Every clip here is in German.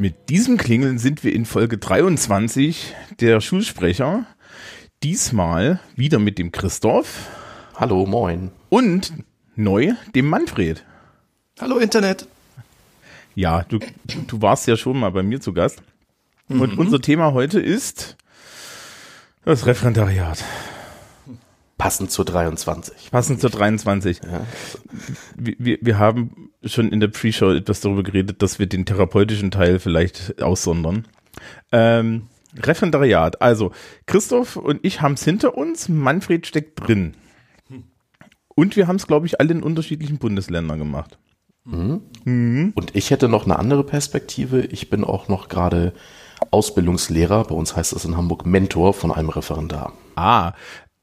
mit diesem Klingeln sind wir in Folge 23 der Schulsprecher. Diesmal wieder mit dem Christoph. Hallo, moin. Und neu dem Manfred. Hallo Internet. Ja, du, du warst ja schon mal bei mir zu Gast. Mhm. Und unser Thema heute ist das Referendariat. Passend zur 23. Passend zur 23. Ja. Wir, wir haben schon in der Pre-Show etwas darüber geredet, dass wir den therapeutischen Teil vielleicht aussondern. Ähm, Referendariat. Also, Christoph und ich haben es hinter uns, Manfred steckt drin. Und wir haben es, glaube ich, alle in unterschiedlichen Bundesländern gemacht. Mhm. Mhm. Und ich hätte noch eine andere Perspektive. Ich bin auch noch gerade Ausbildungslehrer. Bei uns heißt es in Hamburg Mentor von einem Referendar. Ah,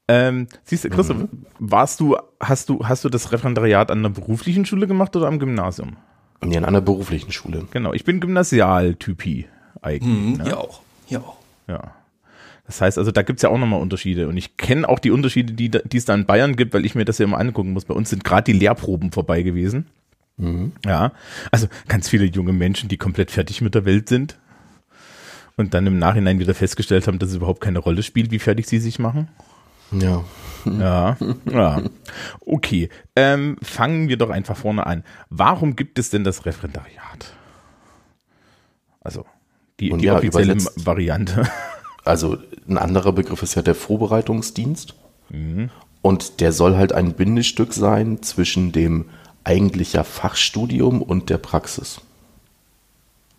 ähm, siehst du, Christoph, mhm. warst du, hast du, hast du das Referendariat an einer beruflichen Schule gemacht oder am Gymnasium? Nee, an einer beruflichen Schule. Genau, ich bin Gymnasialtypi eigentlich. Mhm, ne? Auch, hier auch. Ja. Das heißt also, da gibt's ja auch nochmal Unterschiede. Und ich kenne auch die Unterschiede, die, die es da in Bayern gibt, weil ich mir das ja immer angucken muss. Bei uns sind gerade die Lehrproben vorbei gewesen. Mhm. Ja. Also ganz viele junge Menschen, die komplett fertig mit der Welt sind. Und dann im Nachhinein wieder festgestellt haben, dass es überhaupt keine Rolle spielt, wie fertig sie sich machen. Ja. Ja, ja. Okay, ähm, fangen wir doch einfach vorne an. Warum gibt es denn das Referendariat? Also, die, die ja, offizielle Variante. Also, ein anderer Begriff ist ja der Vorbereitungsdienst. Mhm. Und der soll halt ein Bindestück sein zwischen dem eigentlicher Fachstudium und der Praxis.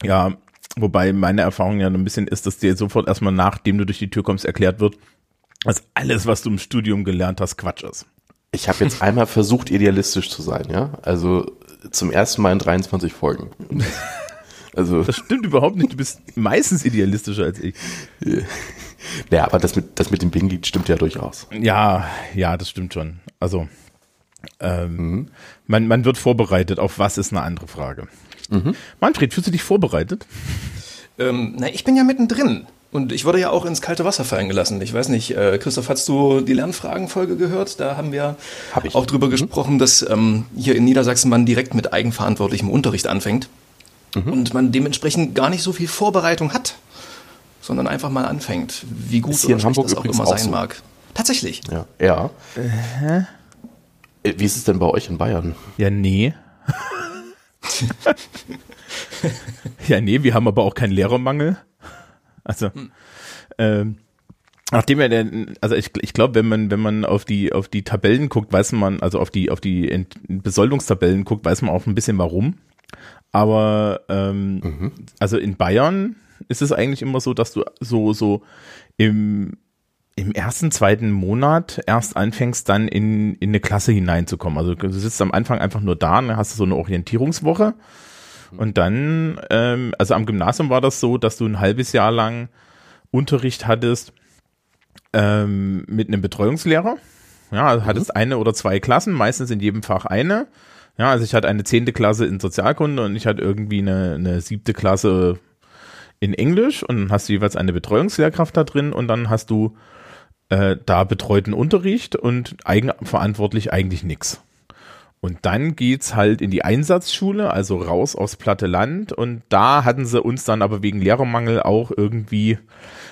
Ja, wobei meine Erfahrung ja ein bisschen ist, dass dir sofort erstmal nachdem du durch die Tür kommst erklärt wird, dass alles, was du im Studium gelernt hast, Quatsch ist. Ich habe jetzt einmal versucht, idealistisch zu sein, ja. Also zum ersten Mal in 23 Folgen. Also das stimmt überhaupt nicht. Du bist meistens idealistischer als ich. Ja, aber das mit, das mit dem Binglied stimmt ja durchaus. Ja, ja, das stimmt schon. Also ähm, mhm. man, man wird vorbereitet. Auf was ist eine andere Frage. Mhm. Manfred, fühlst du dich vorbereitet? Ähm, na, ich bin ja mittendrin. Und ich wurde ja auch ins kalte Wasser fallen gelassen. Ich weiß nicht, äh, Christoph, hast du die Lernfragenfolge gehört? Da haben wir Hab auch drüber mhm. gesprochen, dass ähm, hier in Niedersachsen man direkt mit eigenverantwortlichem Unterricht anfängt mhm. und man dementsprechend gar nicht so viel Vorbereitung hat, sondern einfach mal anfängt, wie gut oder schlecht das auch immer sein so. mag. Tatsächlich. Ja. ja. Äh, wie ist es denn bei euch in Bayern? Ja, nee. ja, nee, wir haben aber auch keinen Lehrermangel. Also, hm. ähm, Nachdem er denn, also ich, ich glaube, wenn man, wenn man auf die, auf die Tabellen guckt, weiß man, also auf die, auf die Ent Besoldungstabellen guckt, weiß man auch ein bisschen warum. Aber ähm, mhm. also in Bayern ist es eigentlich immer so, dass du so, so im, im ersten, zweiten Monat erst anfängst, dann in, in eine Klasse hineinzukommen. Also du sitzt am Anfang einfach nur da, dann hast du so eine Orientierungswoche und dann, ähm, also am Gymnasium war das so, dass du ein halbes Jahr lang Unterricht hattest ähm, mit einem Betreuungslehrer. Ja, also hattest mhm. eine oder zwei Klassen, meistens in jedem Fach eine. Ja, also ich hatte eine zehnte Klasse in Sozialkunde und ich hatte irgendwie eine, eine siebte Klasse in Englisch und dann hast du jeweils eine Betreuungslehrkraft da drin und dann hast du äh, da betreuten Unterricht und eigenverantwortlich eigentlich nichts. Und dann geht's halt in die Einsatzschule, also raus aufs platte Land. Und da hatten sie uns dann aber wegen Lehrermangel auch irgendwie,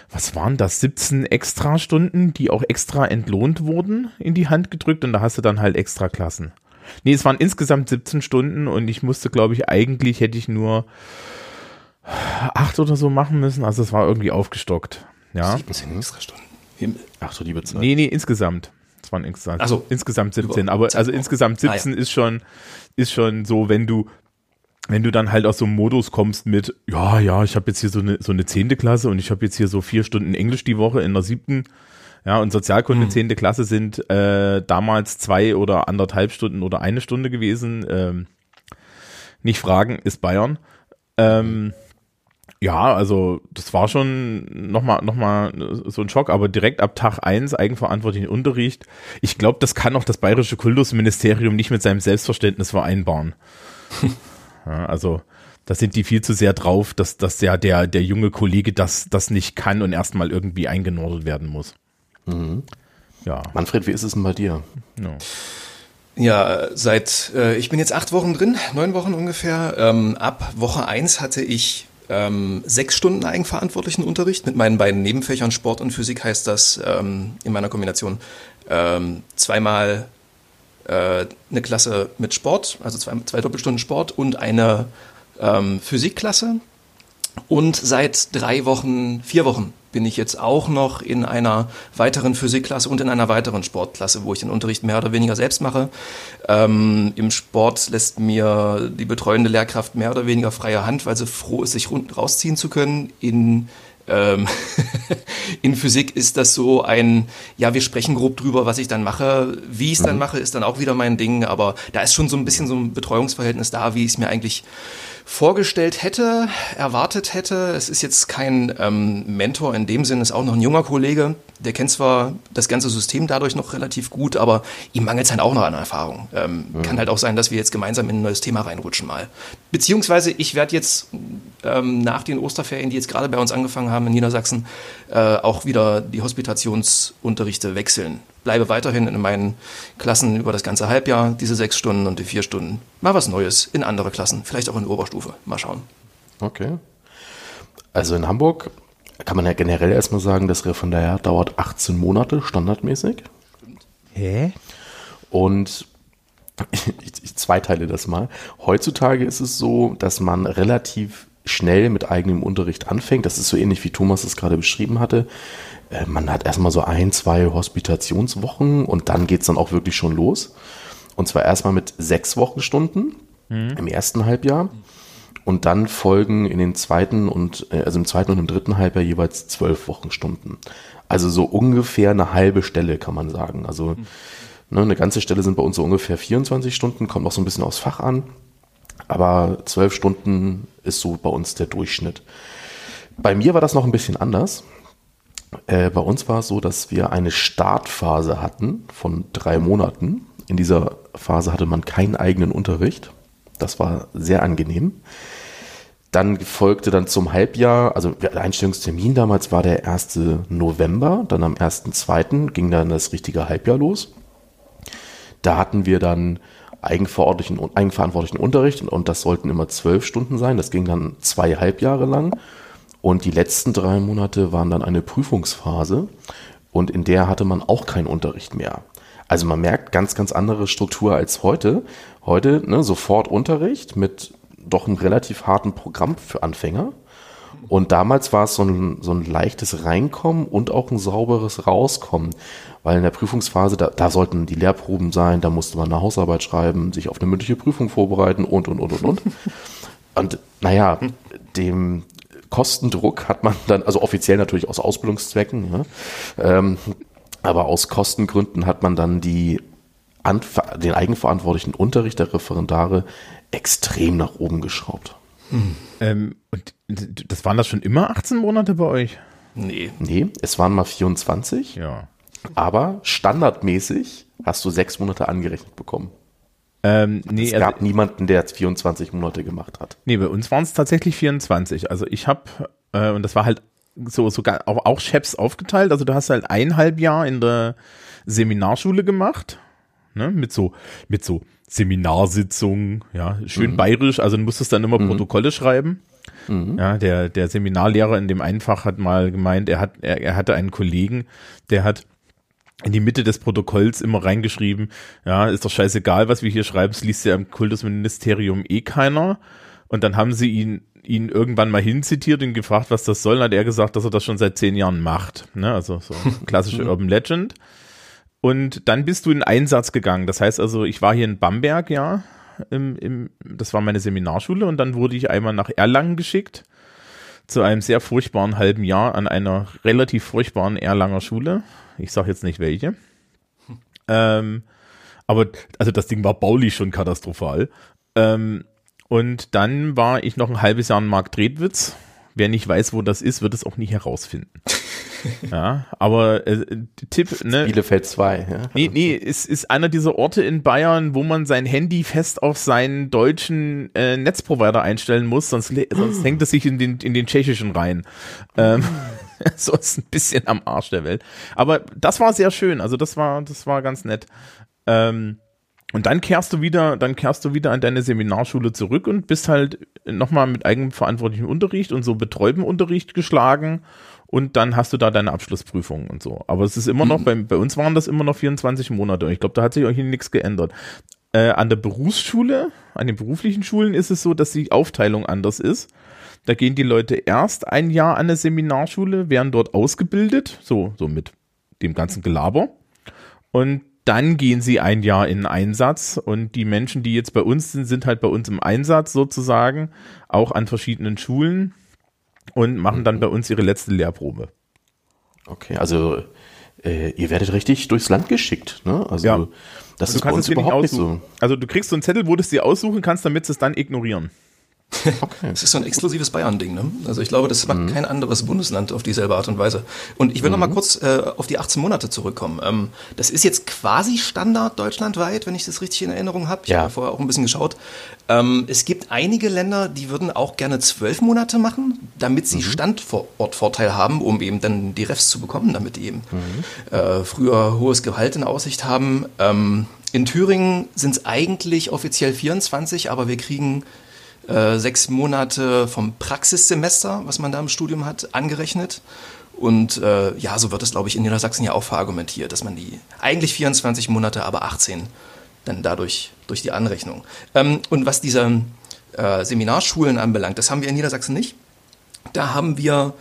was waren das, 17 Extrastunden, die auch extra entlohnt wurden, in die Hand gedrückt. Und da hast du dann halt extra Klassen. Nee, es waren insgesamt 17 Stunden und ich musste, glaube ich, eigentlich hätte ich nur acht oder so machen müssen. Also es war irgendwie aufgestockt. Ja. 17 extra Stunden. Ach so, liebe Zeit. Nee, nee, insgesamt. Es waren insgesamt, also, insgesamt 17, aber also insgesamt 17 ah, ja. ist schon, ist schon so, wenn du, wenn du dann halt aus so einem Modus kommst mit, ja, ja, ich habe jetzt hier so eine, so eine zehnte Klasse und ich habe jetzt hier so vier Stunden Englisch die Woche in der siebten, ja, und Sozialkunde hm. zehnte Klasse sind äh, damals zwei oder anderthalb Stunden oder eine Stunde gewesen. Ähm, nicht fragen, ist Bayern. Ähm, ja, also das war schon nochmal noch mal so ein Schock, aber direkt ab Tag eins eigenverantwortlichen Unterricht. Ich glaube, das kann auch das bayerische Kultusministerium nicht mit seinem Selbstverständnis vereinbaren. ja, also da sind die viel zu sehr drauf, dass, dass der, der, der junge Kollege das, das nicht kann und erstmal irgendwie eingenordet werden muss. Mhm. Ja. Manfred, wie ist es denn bei dir? Ja. Ja, seit, äh, ich bin jetzt acht Wochen drin, neun Wochen ungefähr. Ähm, ab Woche eins hatte ich ähm, sechs Stunden eigenverantwortlichen Unterricht. Mit meinen beiden Nebenfächern Sport und Physik heißt das ähm, in meiner Kombination ähm, zweimal äh, eine Klasse mit Sport, also zwei, zwei Doppelstunden Sport und eine ähm, Physikklasse. Und seit drei Wochen, vier Wochen bin ich jetzt auch noch in einer weiteren Physikklasse und in einer weiteren Sportklasse, wo ich den Unterricht mehr oder weniger selbst mache. Ähm, Im Sport lässt mir die betreuende Lehrkraft mehr oder weniger freie Hand, weil sie froh ist, sich rausziehen zu können. In ähm, in Physik ist das so ein, ja, wir sprechen grob drüber, was ich dann mache. Wie ich es dann mhm. mache, ist dann auch wieder mein Ding, aber da ist schon so ein bisschen so ein Betreuungsverhältnis da, wie ich es mir eigentlich vorgestellt hätte, erwartet hätte. Es ist jetzt kein ähm, Mentor in dem Sinne, ist auch noch ein junger Kollege. Der kennt zwar das ganze System dadurch noch relativ gut, aber ihm mangelt es halt auch noch an Erfahrung. Ähm, mhm. Kann halt auch sein, dass wir jetzt gemeinsam in ein neues Thema reinrutschen mal. Beziehungsweise ich werde jetzt ähm, nach den Osterferien, die jetzt gerade bei uns angefangen haben in Niedersachsen, äh, auch wieder die Hospitationsunterrichte wechseln bleibe weiterhin in meinen Klassen über das ganze Halbjahr, diese sechs Stunden und die vier Stunden. Mal was Neues in andere Klassen, vielleicht auch in Oberstufe. Mal schauen. Okay. Also in Hamburg kann man ja generell erstmal sagen, das Referendariat dauert 18 Monate standardmäßig. Hä? Und ich, ich zweiteile das mal. Heutzutage ist es so, dass man relativ schnell mit eigenem Unterricht anfängt. Das ist so ähnlich wie Thomas es gerade beschrieben hatte. Äh, man hat erstmal so ein, zwei Hospitationswochen und dann geht es dann auch wirklich schon los. Und zwar erstmal mit sechs Wochenstunden mhm. im ersten Halbjahr. Und dann folgen in den zweiten und, äh, also im zweiten und im dritten Halbjahr jeweils zwölf Wochenstunden. Also so ungefähr eine halbe Stelle, kann man sagen. Also mhm. ne, eine ganze Stelle sind bei uns so ungefähr 24 Stunden, kommt auch so ein bisschen aufs Fach an. Aber zwölf Stunden ist so bei uns der Durchschnitt. Bei mir war das noch ein bisschen anders. Äh, bei uns war es so, dass wir eine Startphase hatten von drei Monaten. In dieser Phase hatte man keinen eigenen Unterricht. Das war sehr angenehm. Dann folgte dann zum Halbjahr, also der Einstellungstermin damals war der 1. November, dann am 1.2. ging dann das richtige Halbjahr los. Da hatten wir dann eigenverantwortlichen, eigenverantwortlichen Unterricht und, das sollten immer zwölf Stunden sein. Das ging dann zwei Halbjahre lang. Und die letzten drei Monate waren dann eine Prüfungsphase und in der hatte man auch keinen Unterricht mehr. Also man merkt ganz, ganz andere Struktur als heute. Heute ne, sofort Unterricht mit doch einem relativ harten Programm für Anfänger. Und damals war es so ein, so ein leichtes Reinkommen und auch ein sauberes Rauskommen. Weil in der Prüfungsphase, da, da sollten die Lehrproben sein, da musste man eine Hausarbeit schreiben, sich auf eine mündliche Prüfung vorbereiten und, und, und, und, und. Und naja, dem, Kostendruck hat man dann, also offiziell natürlich aus Ausbildungszwecken, ja, ähm, aber aus Kostengründen hat man dann die, den eigenverantwortlichen Unterricht der Referendare extrem nach oben geschraubt. Hm. Ähm, und das waren das schon immer 18 Monate bei euch? Nee. Nee, es waren mal 24. Ja. Aber standardmäßig hast du sechs Monate angerechnet bekommen. Ähm, nee, es gab also, niemanden, der 24 Monate gemacht hat. Nee, bei uns waren es tatsächlich 24. Also ich habe, äh, und das war halt so sogar auch, auch Chefs aufgeteilt. Also du hast halt eineinhalb Jahr in der Seminarschule gemacht, ne, mit so, mit so Seminarsitzungen, ja, schön mhm. bayerisch, also du musstest dann immer mhm. Protokolle schreiben. Mhm. Ja, der, der Seminarlehrer in dem Einfach hat mal gemeint, er hat, er, er hatte einen Kollegen, der hat in die Mitte des Protokolls immer reingeschrieben, ja, ist doch scheißegal, was wir hier schreiben, es liest ja im Kultusministerium eh keiner. Und dann haben sie ihn, ihn irgendwann mal hinzitiert und gefragt, was das soll. Dann hat er gesagt, dass er das schon seit zehn Jahren macht. Ne? Also so klassische Urban Legend. Und dann bist du in Einsatz gegangen. Das heißt also, ich war hier in Bamberg, ja, im, im, das war meine Seminarschule und dann wurde ich einmal nach Erlangen geschickt zu einem sehr furchtbaren halben Jahr an einer relativ furchtbaren Erlanger Schule. Ich sage jetzt nicht welche. Ähm, aber also das Ding war baulich schon katastrophal. Ähm, und dann war ich noch ein halbes Jahr in Markt Dredwitz. Wer nicht weiß, wo das ist, wird es auch nie herausfinden. ja, aber äh, Tipp, ne? Bielefeld 2, ja. Nee, nee, es ist einer dieser Orte in Bayern, wo man sein Handy fest auf seinen deutschen äh, Netzprovider einstellen muss, sonst, sonst hängt es sich in den, in den tschechischen rein. Ähm, so ist ein bisschen am Arsch der Welt. Aber das war sehr schön. Also das war, das war ganz nett. Ähm, Und dann kehrst du wieder, dann kehrst du wieder an deine Seminarschule zurück und bist halt nochmal mit eigenverantwortlichem Unterricht und so betreutem Unterricht geschlagen und dann hast du da deine Abschlussprüfung und so. Aber es ist immer noch, mhm. bei, bei uns waren das immer noch 24 Monate und ich glaube, da hat sich auch hier nichts geändert. Äh, an der Berufsschule, an den beruflichen Schulen ist es so, dass die Aufteilung anders ist. Da gehen die Leute erst ein Jahr an eine Seminarschule, werden dort ausgebildet, so, so mit dem ganzen Gelaber. Und dann gehen sie ein Jahr in Einsatz und die Menschen, die jetzt bei uns sind, sind halt bei uns im Einsatz sozusagen, auch an verschiedenen Schulen und machen dann bei uns ihre letzte Lehrprobe. Okay, also äh, ihr werdet richtig durchs Land geschickt, ne? Also ja. das ist bei uns überhaupt nicht so. Also du kriegst so einen Zettel, wo du es dir aussuchen kannst, damit sie es dann ignorieren. Okay. Das ist so ein exklusives Bayern-Ding. Ne? Also ich glaube, das macht mhm. kein anderes Bundesland auf dieselbe Art und Weise. Und ich will mhm. noch mal mhm. kurz äh, auf die 18 Monate zurückkommen. Ähm, das ist jetzt quasi Standard deutschlandweit, wenn ich das richtig in Erinnerung habe. Ich ja. habe vorher auch ein bisschen geschaut. Ähm, es gibt einige Länder, die würden auch gerne zwölf Monate machen, damit sie mhm. Standortvorteil haben, um eben dann die Refs zu bekommen, damit die eben mhm. äh, früher hohes Gehalt in Aussicht haben. Ähm, in Thüringen sind es eigentlich offiziell 24, aber wir kriegen äh, sechs Monate vom Praxissemester, was man da im Studium hat, angerechnet. Und äh, ja, so wird es, glaube ich, in Niedersachsen ja auch verargumentiert, dass man die eigentlich 24 Monate, aber 18 dann dadurch durch die Anrechnung. Ähm, und was diese äh, Seminarschulen anbelangt, das haben wir in Niedersachsen nicht. Da haben wir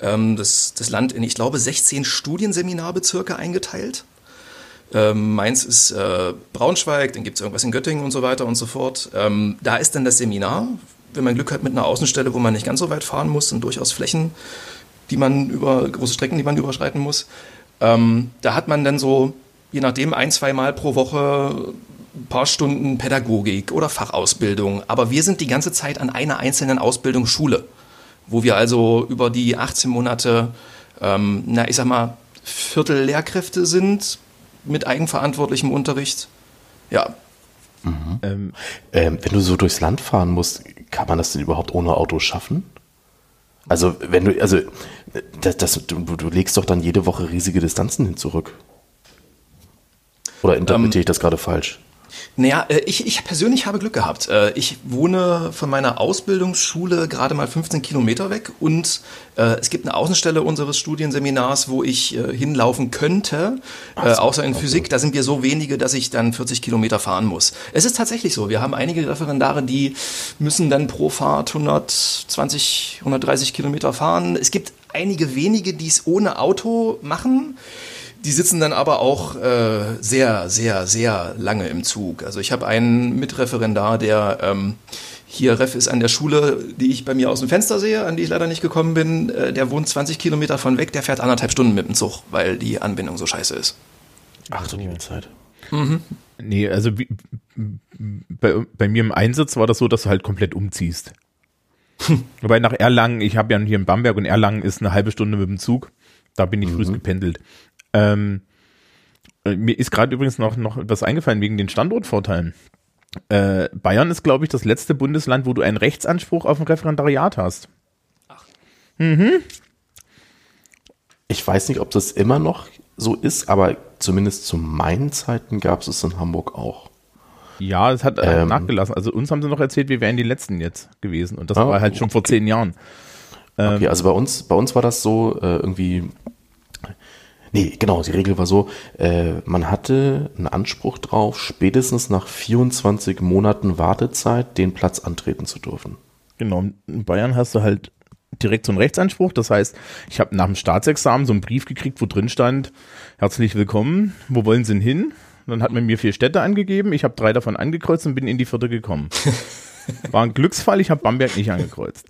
ähm, das, das Land in, ich glaube, 16 Studienseminarbezirke eingeteilt. Ähm, Mainz ist äh, Braunschweig, dann gibt es irgendwas in Göttingen und so weiter und so fort. Ähm, da ist dann das Seminar, wenn man Glück hat mit einer Außenstelle, wo man nicht ganz so weit fahren muss und durchaus Flächen, die man über, große Strecken, die man überschreiten muss. Ähm, da hat man dann so, je nachdem, ein, zwei Mal pro Woche ein paar Stunden Pädagogik oder Fachausbildung. Aber wir sind die ganze Zeit an einer einzelnen Ausbildungsschule, wo wir also über die 18 Monate, ähm, na, ich sag mal, Viertel Lehrkräfte sind, mit eigenverantwortlichem Unterricht. Ja. Mhm. Ähm, ähm, wenn du so durchs Land fahren musst, kann man das denn überhaupt ohne Auto schaffen? Also, wenn du, also, das, das, du, du legst doch dann jede Woche riesige Distanzen hin zurück. Oder interpretiere ähm, ich das gerade falsch? Naja, äh, ich, ich persönlich habe Glück gehabt. Äh, ich wohne von meiner Ausbildungsschule gerade mal 15 Kilometer weg und äh, es gibt eine Außenstelle unseres Studienseminars, wo ich hinlaufen könnte, so, außer in Physik. Da sind wir so wenige, dass ich dann 40 Kilometer fahren muss. Es ist tatsächlich so. Wir haben einige Referendare, die müssen dann pro Fahrt 120, 130 Kilometer fahren. Es gibt einige wenige, die es ohne Auto machen. Die sitzen dann aber auch äh, sehr, sehr, sehr lange im Zug. Also ich habe einen Mitreferendar, der ähm, hier Ref ist an der Schule, die ich bei mir aus dem Fenster sehe, an die ich leider nicht gekommen bin. Äh, der wohnt 20 Kilometer von weg, der fährt anderthalb Stunden mit dem Zug, weil die Anbindung so scheiße ist. Ach du liebe Zeit. Mhm. Nee, also wie, bei, bei mir im Einsatz war das so, dass du halt komplett umziehst. Wobei nach Erlangen, ich habe ja hier in Bamberg und Erlangen ist eine halbe Stunde mit dem Zug. Da bin ich mhm. früh gependelt. Ähm, äh, mir ist gerade übrigens noch, noch etwas eingefallen wegen den Standortvorteilen. Äh, Bayern ist, glaube ich, das letzte Bundesland, wo du einen Rechtsanspruch auf ein Referendariat hast. Ach. Mhm. Ich weiß nicht, ob das immer noch so ist, aber zumindest zu meinen Zeiten gab es es in Hamburg auch. Ja, es hat äh, ähm, nachgelassen. Also uns haben sie noch erzählt, wir wären die Letzten jetzt gewesen. Und das ah, war halt schon okay. vor zehn Jahren. Ähm, okay, also bei uns, bei uns war das so äh, irgendwie Nee, genau, die Regel war so, äh, man hatte einen Anspruch drauf, spätestens nach 24 Monaten Wartezeit den Platz antreten zu dürfen. Genau, in Bayern hast du halt direkt so einen Rechtsanspruch. Das heißt, ich habe nach dem Staatsexamen so einen Brief gekriegt, wo drin stand, herzlich willkommen, wo wollen Sie denn hin? Dann hat man mir vier Städte angegeben, ich habe drei davon angekreuzt und bin in die vierte gekommen. War ein Glücksfall, ich habe Bamberg nicht angekreuzt.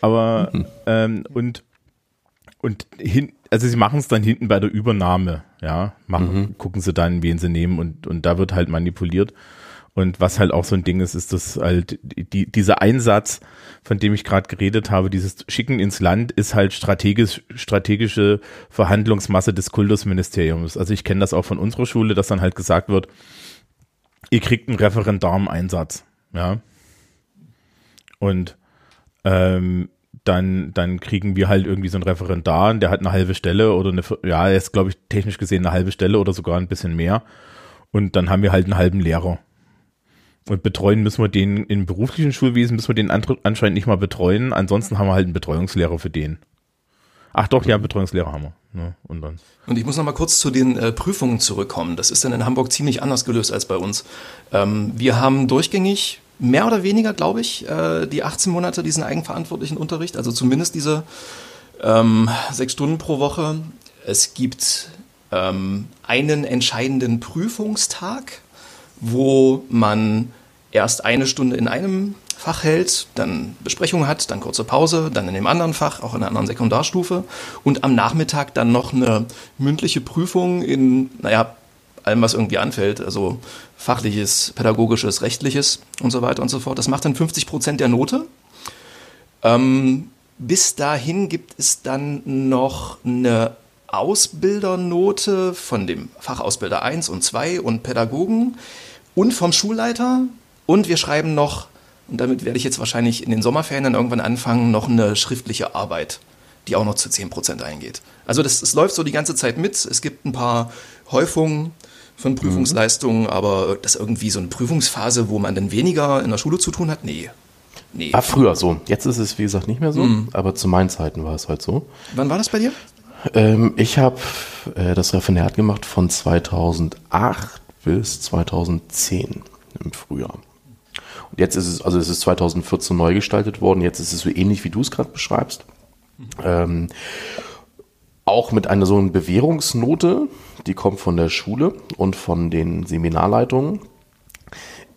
Aber, mhm. ähm, und, und hin, also sie machen es dann hinten bei der Übernahme, ja, machen, mhm. gucken sie dann, wen sie nehmen und, und da wird halt manipuliert. Und was halt auch so ein Ding ist, ist dass halt die, dieser Einsatz, von dem ich gerade geredet habe, dieses Schicken ins Land, ist halt strategisch, strategische Verhandlungsmasse des Kultusministeriums. Also ich kenne das auch von unserer Schule, dass dann halt gesagt wird, ihr kriegt einen Referendar im Einsatz, ja. Und ähm, dann, dann kriegen wir halt irgendwie so einen Referendar, der hat eine halbe Stelle oder eine, ja, ist, glaube ich, technisch gesehen eine halbe Stelle oder sogar ein bisschen mehr. Und dann haben wir halt einen halben Lehrer. Und betreuen müssen wir den im beruflichen Schulwesen, müssen wir den anscheinend nicht mal betreuen. Ansonsten haben wir halt einen Betreuungslehrer für den. Ach doch, ja, Betreuungslehrer haben wir. Ja, ne, und, dann. und ich muss noch mal kurz zu den äh, Prüfungen zurückkommen. Das ist dann in Hamburg ziemlich anders gelöst als bei uns. Ähm, wir haben durchgängig mehr oder weniger, glaube ich, äh, die 18 Monate diesen eigenverantwortlichen Unterricht, also zumindest diese ähm, sechs Stunden pro Woche. Es gibt ähm, einen entscheidenden Prüfungstag, wo man erst eine Stunde in einem Fach hält, dann Besprechung hat, dann kurze Pause, dann in dem anderen Fach, auch in einer anderen Sekundarstufe und am Nachmittag dann noch eine mündliche Prüfung in, naja, allem, was irgendwie anfällt, also fachliches, pädagogisches, rechtliches und so weiter und so fort. Das macht dann 50 Prozent der Note. Ähm, bis dahin gibt es dann noch eine Ausbildernote von dem Fachausbilder 1 und 2 und Pädagogen und vom Schulleiter. Und wir schreiben noch, und damit werde ich jetzt wahrscheinlich in den Sommerferien dann irgendwann anfangen, noch eine schriftliche Arbeit, die auch noch zu 10% eingeht. Also das, das läuft so die ganze Zeit mit. Es gibt ein paar Häufungen von mhm. Prüfungsleistungen, mhm. aber das irgendwie so eine Prüfungsphase, wo man dann weniger in der Schule zu tun hat, nee. Nee. War früher so. Jetzt ist es, wie gesagt, nicht mehr so, mhm. aber zu meinen Zeiten war es halt so. Wann war das bei dir? Ähm, ich habe äh, das Referendariat gemacht von 2008 bis 2010 im Frühjahr. Und jetzt ist es, also es ist 2014 neu gestaltet worden, jetzt ist es so ähnlich, wie du es gerade beschreibst. Mhm. Ähm, auch mit einer so einer Bewährungsnote, die kommt von der Schule und von den Seminarleitungen.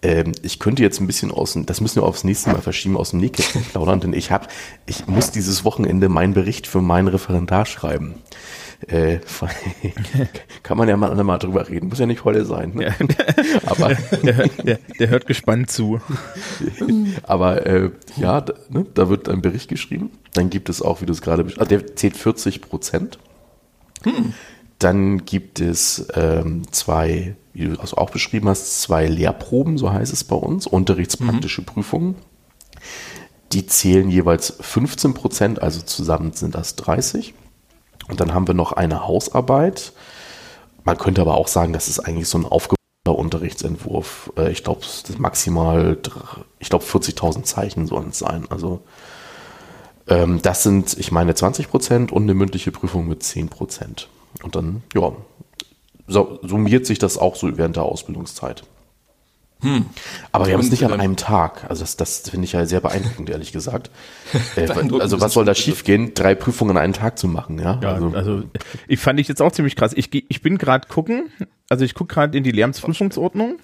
Ähm, ich könnte jetzt ein bisschen aus, das müssen wir aufs nächste Mal verschieben, aus dem Nähkästchen plaudern, denn ich habe, ich muss dieses Wochenende meinen Bericht für meinen Referendar schreiben. Äh, kann man ja mal mal drüber reden, muss ja nicht heute sein. Ne? Ja. Aber der, der, der, hört gespannt zu. Aber äh, ja, da, ne, da, wird ein Bericht geschrieben. Dann gibt es auch, wie du es gerade also der zählt 40 Prozent. Hm. Dann gibt es ähm, zwei, wie du das auch beschrieben hast, zwei Lehrproben, so heißt es bei uns, unterrichtspraktische mhm. Prüfungen. Die zählen jeweils 15 Prozent, also zusammen sind das 30. Und dann haben wir noch eine Hausarbeit. Man könnte aber auch sagen, das ist eigentlich so ein aufgebauter Unterrichtsentwurf. Äh, ich glaube, das maximal, ich glaube, 40.000 Zeichen sollen es sein. Also ähm, das sind, ich meine, 20 Prozent und eine mündliche Prüfung mit 10 Prozent. Und dann, ja, summiert sich das auch so während der Ausbildungszeit. Hm. Aber wir haben es nicht an einem Tag. Also das, das finde ich ja sehr beeindruckend, ehrlich gesagt. Äh, also was soll da schiefgehen, drei Prüfungen an einem Tag zu machen, ja? ja also, also ich fand ich jetzt auch ziemlich krass. Ich, ich bin gerade gucken, also ich gucke gerade in die Lärmsprüfungsordnung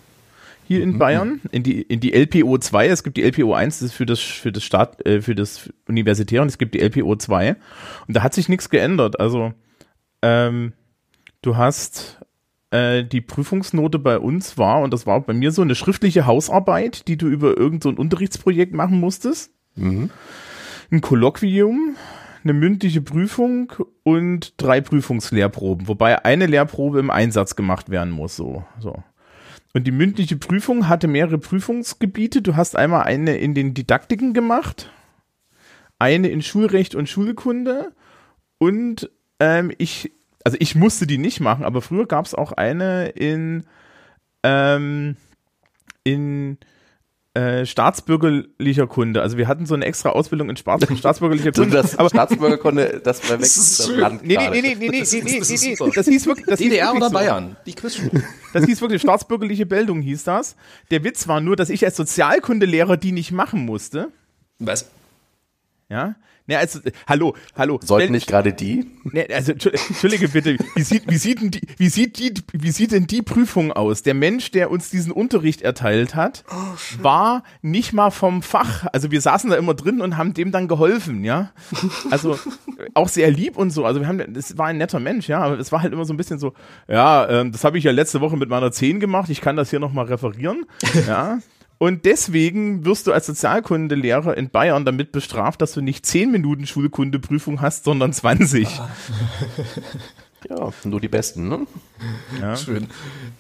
hier in mhm. Bayern, in die, in die LPO 2. Es gibt die LPO 1, das ist für das, für das Staat, äh, für das Universitäre und es gibt die LPO 2. Und da hat sich nichts geändert. Also, ähm, du hast äh, die Prüfungsnote bei uns war, und das war bei mir so eine schriftliche Hausarbeit, die du über irgendein so Unterrichtsprojekt machen musstest. Mhm. Ein Kolloquium, eine mündliche Prüfung und drei Prüfungslehrproben, wobei eine Lehrprobe im Einsatz gemacht werden muss, so, so. Und die mündliche Prüfung hatte mehrere Prüfungsgebiete. Du hast einmal eine in den Didaktiken gemacht, eine in Schulrecht und Schulkunde und ähm, ich also ich musste die nicht machen, aber früher gab es auch eine in, ähm, in äh, staatsbürgerlicher Kunde. Also wir hatten so eine extra Ausbildung in Staats staatsbürgerlicher Kunde. das aber Staatsbürgerkunde, das verwechselt das, das Land nee, nee, nee, nee, nee, nee, nee, nee, nee, nee, das hieß wirklich, das DDR hieß oder so. Bayern? Die Das hieß wirklich staatsbürgerliche Bildung hieß das. Der Witz war nur, dass ich als Sozialkundelehrer die nicht machen musste. Was? Ja, Ne, also, hallo, hallo. Sollten nicht gerade die? Ne, also, entschuldige bitte, wie sieht, wie sieht denn die, wie sieht die, wie sieht denn die Prüfung aus? Der Mensch, der uns diesen Unterricht erteilt hat, oh, war nicht mal vom Fach. Also wir saßen da immer drin und haben dem dann geholfen, ja. Also auch sehr lieb und so. Also wir haben, das war ein netter Mensch, ja, aber es war halt immer so ein bisschen so, ja, ähm, das habe ich ja letzte Woche mit meiner 10 gemacht, ich kann das hier nochmal referieren, ja. Und deswegen wirst du als Sozialkundelehrer in Bayern damit bestraft, dass du nicht 10 Minuten Schulkundeprüfung hast, sondern 20. Ja, nur die Besten, ne? Ja. Schön.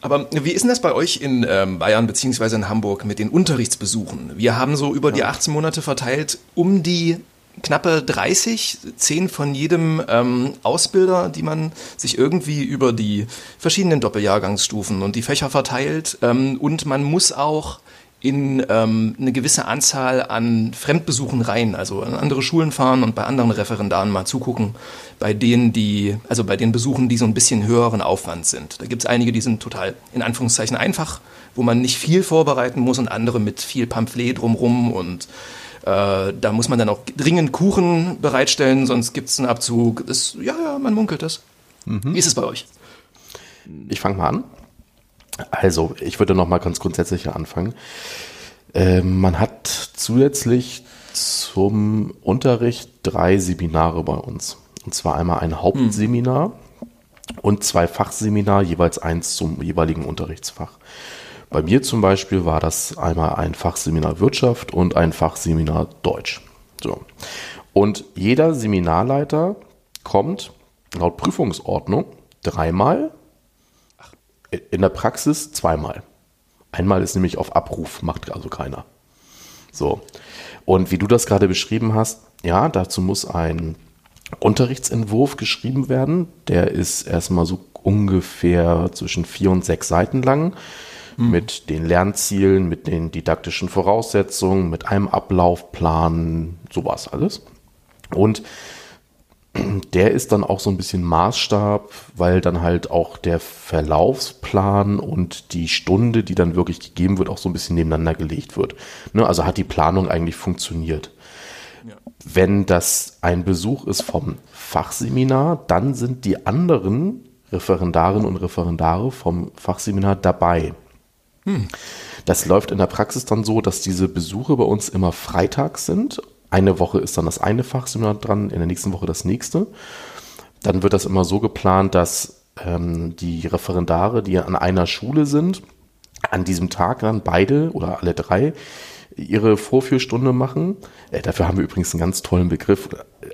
Aber wie ist denn das bei euch in ähm, Bayern beziehungsweise in Hamburg mit den Unterrichtsbesuchen? Wir haben so über ja. die 18 Monate verteilt um die knappe 30, 10 von jedem ähm, Ausbilder, die man sich irgendwie über die verschiedenen Doppeljahrgangsstufen und die Fächer verteilt. Ähm, und man muss auch in ähm, eine gewisse Anzahl an Fremdbesuchen rein, also an andere Schulen fahren und bei anderen Referendaren mal zugucken, bei denen die, also bei den Besuchen, die so ein bisschen höheren Aufwand sind. Da gibt es einige, die sind total in Anführungszeichen einfach, wo man nicht viel vorbereiten muss und andere mit viel Pamphlet drumrum und äh, da muss man dann auch dringend Kuchen bereitstellen, sonst gibt es einen Abzug. Das, ja, ja, man munkelt das. Mhm. Wie ist es bei euch? Ich fange mal an. Also, ich würde noch mal ganz grundsätzlich anfangen. Äh, man hat zusätzlich zum Unterricht drei Seminare bei uns. Und zwar einmal ein Hauptseminar hm. und zwei Fachseminar, jeweils eins zum jeweiligen Unterrichtsfach. Bei mir zum Beispiel war das einmal ein Fachseminar Wirtschaft und ein Fachseminar Deutsch. So. Und jeder Seminarleiter kommt laut Prüfungsordnung dreimal in der Praxis zweimal. Einmal ist nämlich auf Abruf, macht also keiner. So. Und wie du das gerade beschrieben hast, ja, dazu muss ein Unterrichtsentwurf geschrieben werden. Der ist erstmal so ungefähr zwischen vier und sechs Seiten lang. Mhm. Mit den Lernzielen, mit den didaktischen Voraussetzungen, mit einem Ablaufplan, sowas alles. Und der ist dann auch so ein bisschen Maßstab, weil dann halt auch der Verlaufsplan und die Stunde, die dann wirklich gegeben wird, auch so ein bisschen nebeneinander gelegt wird. Ne, also hat die Planung eigentlich funktioniert. Ja. Wenn das ein Besuch ist vom Fachseminar, dann sind die anderen Referendarinnen und Referendare vom Fachseminar dabei. Hm. Das läuft in der Praxis dann so, dass diese Besuche bei uns immer freitags sind eine Woche ist dann das eine Fachseminar dran, in der nächsten Woche das nächste. Dann wird das immer so geplant, dass ähm, die Referendare, die an einer Schule sind, an diesem Tag dann beide oder alle drei ihre Vorführstunde machen. Äh, dafür haben wir übrigens einen ganz tollen Begriff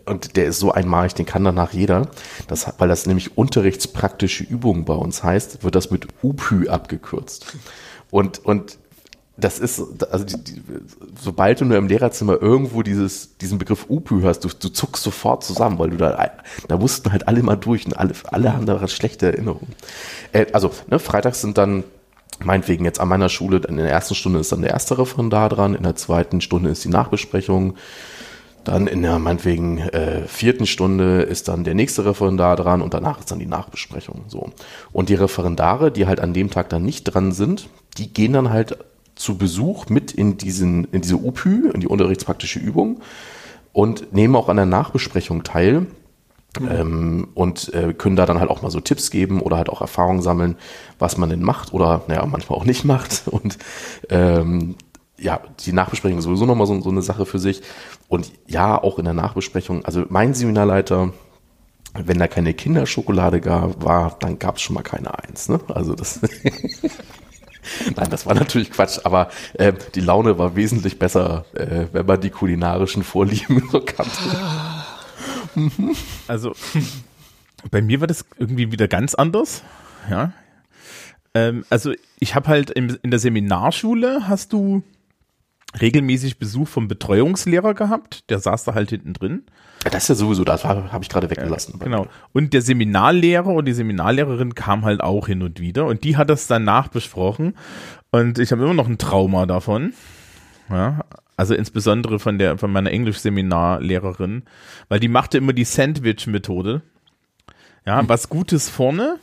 und der ist so einmalig, den kann danach jeder. Das, weil das nämlich unterrichtspraktische Übungen bei uns heißt, wird das mit UPÜ abgekürzt. Und, und das ist, also die, die, sobald du nur im Lehrerzimmer irgendwo dieses, diesen Begriff UPÜ hörst, du, du zuckst sofort zusammen, weil du da, da mussten halt alle mal durch und alle, alle haben da schlechte Erinnerungen. Äh, also, ne, freitags sind dann meinetwegen jetzt an meiner Schule, in der ersten Stunde ist dann der erste Referendar dran, in der zweiten Stunde ist die Nachbesprechung, dann in der meinetwegen äh, vierten Stunde ist dann der nächste Referendar dran und danach ist dann die Nachbesprechung. So. Und die Referendare, die halt an dem Tag dann nicht dran sind, die gehen dann halt zu Besuch mit in, diesen, in diese UPÜ, in die unterrichtspraktische Übung und nehmen auch an der Nachbesprechung teil. Mhm. Ähm, und äh, können da dann halt auch mal so Tipps geben oder halt auch Erfahrungen sammeln, was man denn macht oder naja, manchmal auch nicht macht. Und ähm, ja, die Nachbesprechung ist sowieso nochmal so, so eine Sache für sich. Und ja, auch in der Nachbesprechung, also mein Seminarleiter, wenn da keine Kinderschokolade gab, war, dann gab es schon mal keine Eins. Ne? Also das Nein, das war natürlich Quatsch, aber äh, die Laune war wesentlich besser, äh, wenn man die kulinarischen Vorlieben so kannte. Also, bei mir war das irgendwie wieder ganz anders. Ja. Ähm, also, ich habe halt in, in der Seminarschule hast du regelmäßig Besuch vom Betreuungslehrer gehabt, der saß da halt hinten drin. Das ist ja sowieso, das habe ich gerade weggelassen. Ja, genau. Und der Seminarlehrer und die Seminarlehrerin kam halt auch hin und wieder und die hat das dann nachbesprochen und ich habe immer noch ein Trauma davon. Ja, also insbesondere von der von meiner Englisch-Seminarlehrerin, weil die machte immer die Sandwich-Methode. Ja, was Gutes vorne,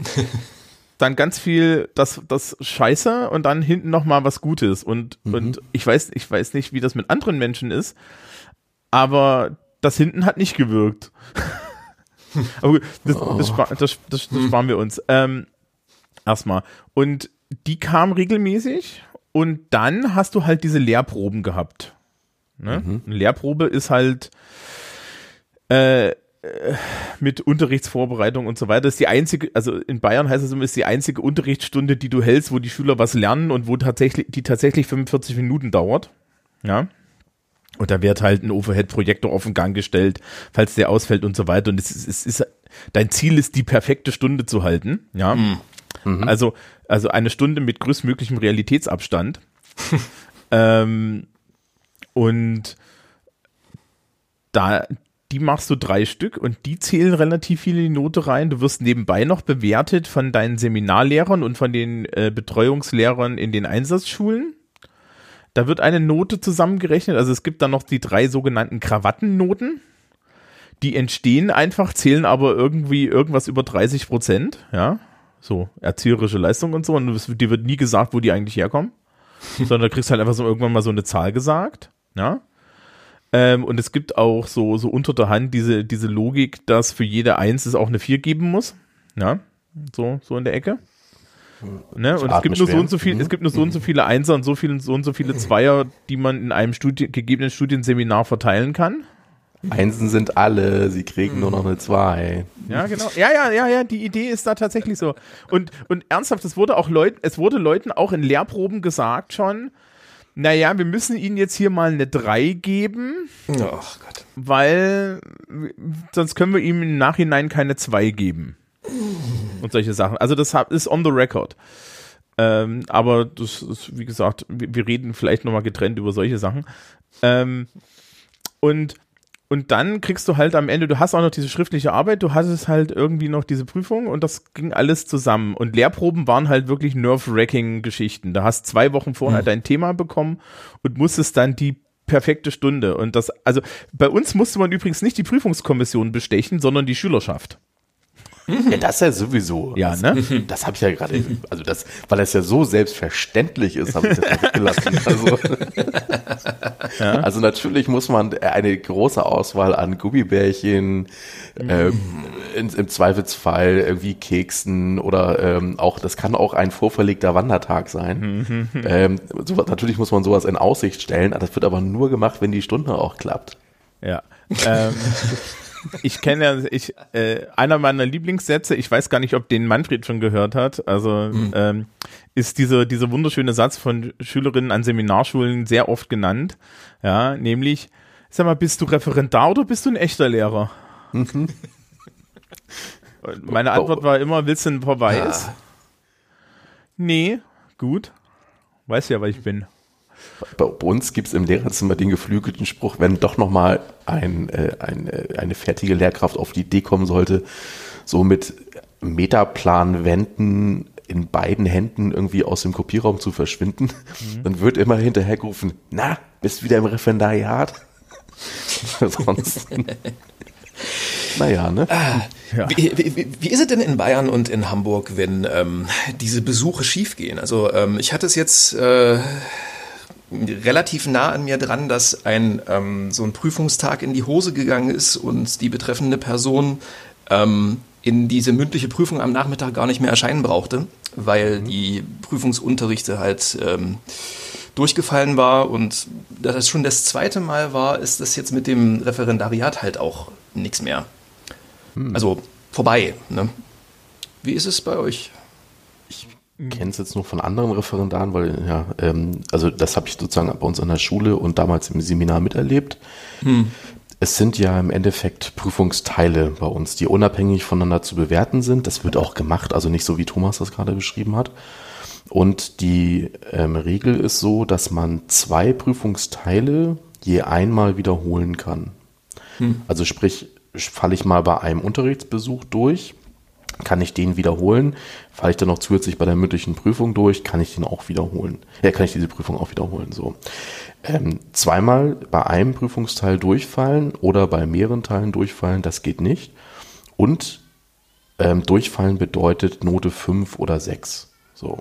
dann ganz viel das das Scheiße und dann hinten noch mal was Gutes und mhm. und ich weiß ich weiß nicht, wie das mit anderen Menschen ist, aber das hinten hat nicht gewirkt. Aber gut, das, oh. das, das, das, das, sparen wir uns. Ähm, erstmal. Und die kam regelmäßig und dann hast du halt diese Lehrproben gehabt. Ne? Mhm. Eine Lehrprobe ist halt äh, mit Unterrichtsvorbereitung und so weiter. Ist die einzige, also in Bayern heißt es immer, ist die einzige Unterrichtsstunde, die du hältst, wo die Schüler was lernen und wo tatsächlich, die tatsächlich 45 Minuten dauert. Ja. Und da wird halt ein Overhead-Projektor auf den Gang gestellt, falls der ausfällt und so weiter. Und es ist, es ist, dein Ziel ist, die perfekte Stunde zu halten. Ja. Mhm. mhm. Also, also eine Stunde mit größtmöglichem Realitätsabstand. ähm, und da, die machst du drei Stück und die zählen relativ viel in die Note rein. Du wirst nebenbei noch bewertet von deinen Seminarlehrern und von den äh, Betreuungslehrern in den Einsatzschulen. Da wird eine Note zusammengerechnet. Also es gibt dann noch die drei sogenannten Krawattennoten. Die entstehen einfach, zählen aber irgendwie irgendwas über 30 Prozent. Ja, so erzieherische Leistung und so. Und es, dir wird nie gesagt, wo die eigentlich herkommen. sondern da kriegst du halt einfach so irgendwann mal so eine Zahl gesagt. Ja. Ähm, und es gibt auch so, so unter der Hand diese, diese Logik, dass für jede Eins es auch eine Vier geben muss. Ja, so, so in der Ecke. Ne? Und es gibt nur so und so viel, mhm. es gibt nur so und so viele Einser und so viele, so und so viele Zweier, die man in einem Studi gegebenen Studienseminar verteilen kann. Einsen sind alle, sie kriegen nur noch eine Zwei. Ja, genau. Ja, ja, ja, ja, die Idee ist da tatsächlich so. Und, und ernsthaft, es wurde auch Leuten, es wurde Leuten auch in Lehrproben gesagt schon, naja, wir müssen ihnen jetzt hier mal eine 3 geben. Ach Gott. Weil sonst können wir ihm im Nachhinein keine 2 geben. Und solche Sachen. Also das ist on the record. Ähm, aber das ist, wie gesagt, wir, wir reden vielleicht nochmal getrennt über solche Sachen. Ähm, und und dann kriegst du halt am Ende, du hast auch noch diese schriftliche Arbeit, du hattest halt irgendwie noch diese Prüfung und das ging alles zusammen. Und Lehrproben waren halt wirklich nerve-wracking Geschichten. Da hast zwei Wochen vorher mhm. dein Thema bekommen und musstest dann die perfekte Stunde. Und das, also bei uns musste man übrigens nicht die Prüfungskommission bestechen, sondern die Schülerschaft. Ja, das ja sowieso. Ja, ne? Das habe ich ja gerade, also das, weil das ja so selbstverständlich ist, habe ich das weggelassen. Also, ja. also natürlich muss man eine große Auswahl an Gummibärchen, ähm, in, im Zweifelsfall irgendwie Keksen oder ähm, auch, das kann auch ein vorverlegter Wandertag sein. ähm, sowas, natürlich muss man sowas in Aussicht stellen, das wird aber nur gemacht, wenn die Stunde auch klappt. Ja. Ähm, ich kenne ja, ich, äh, einer meiner Lieblingssätze, ich weiß gar nicht, ob den Manfred schon gehört hat, also mhm. ähm, ist dieser dieser wunderschöne Satz von Schülerinnen an Seminarschulen sehr oft genannt, ja, nämlich, sag mal, bist du Referendar oder bist du ein echter Lehrer? Mhm. Meine Antwort war immer, willst du einen Verweis? Ja. Nee, gut. Weiß ja, was ich bin. Bei uns gibt es im Lehrerzimmer den geflügelten Spruch, wenn doch nochmal ein, äh, ein, äh, eine fertige Lehrkraft auf die Idee kommen sollte, so mit Metaplanwänden in beiden Händen irgendwie aus dem Kopierraum zu verschwinden, mhm. dann wird immer hinterhergerufen, na, bist wieder im Referendariat? Sonst. naja, ne? Ah, ja. wie, wie, wie, ist es denn in Bayern und in Hamburg, wenn ähm, diese Besuche schiefgehen? Also ähm, ich hatte es jetzt äh, relativ nah an mir dran, dass ein ähm, so ein Prüfungstag in die Hose gegangen ist und die betreffende Person ähm, in diese mündliche Prüfung am Nachmittag gar nicht mehr erscheinen brauchte, weil mhm. die Prüfungsunterrichte halt ähm, durchgefallen war und da das schon das zweite Mal war, ist das jetzt mit dem Referendariat halt auch nichts mehr. Mhm. Also vorbei. Ne? Wie ist es bei euch? Kenne es jetzt nur von anderen Referendaren, weil ja, ähm, also das habe ich sozusagen bei uns an der Schule und damals im Seminar miterlebt. Hm. Es sind ja im Endeffekt Prüfungsteile bei uns, die unabhängig voneinander zu bewerten sind. Das wird auch gemacht, also nicht so wie Thomas das gerade beschrieben hat. Und die ähm, Regel ist so, dass man zwei Prüfungsteile je einmal wiederholen kann. Hm. Also sprich, falle ich mal bei einem Unterrichtsbesuch durch, kann ich den wiederholen. Falle ich dann noch zusätzlich bei der mündlichen Prüfung durch, kann ich den auch wiederholen. Ja, kann ich diese Prüfung auch wiederholen. So. Ähm, zweimal bei einem Prüfungsteil durchfallen oder bei mehreren Teilen durchfallen, das geht nicht. Und ähm, durchfallen bedeutet Note 5 oder 6. So.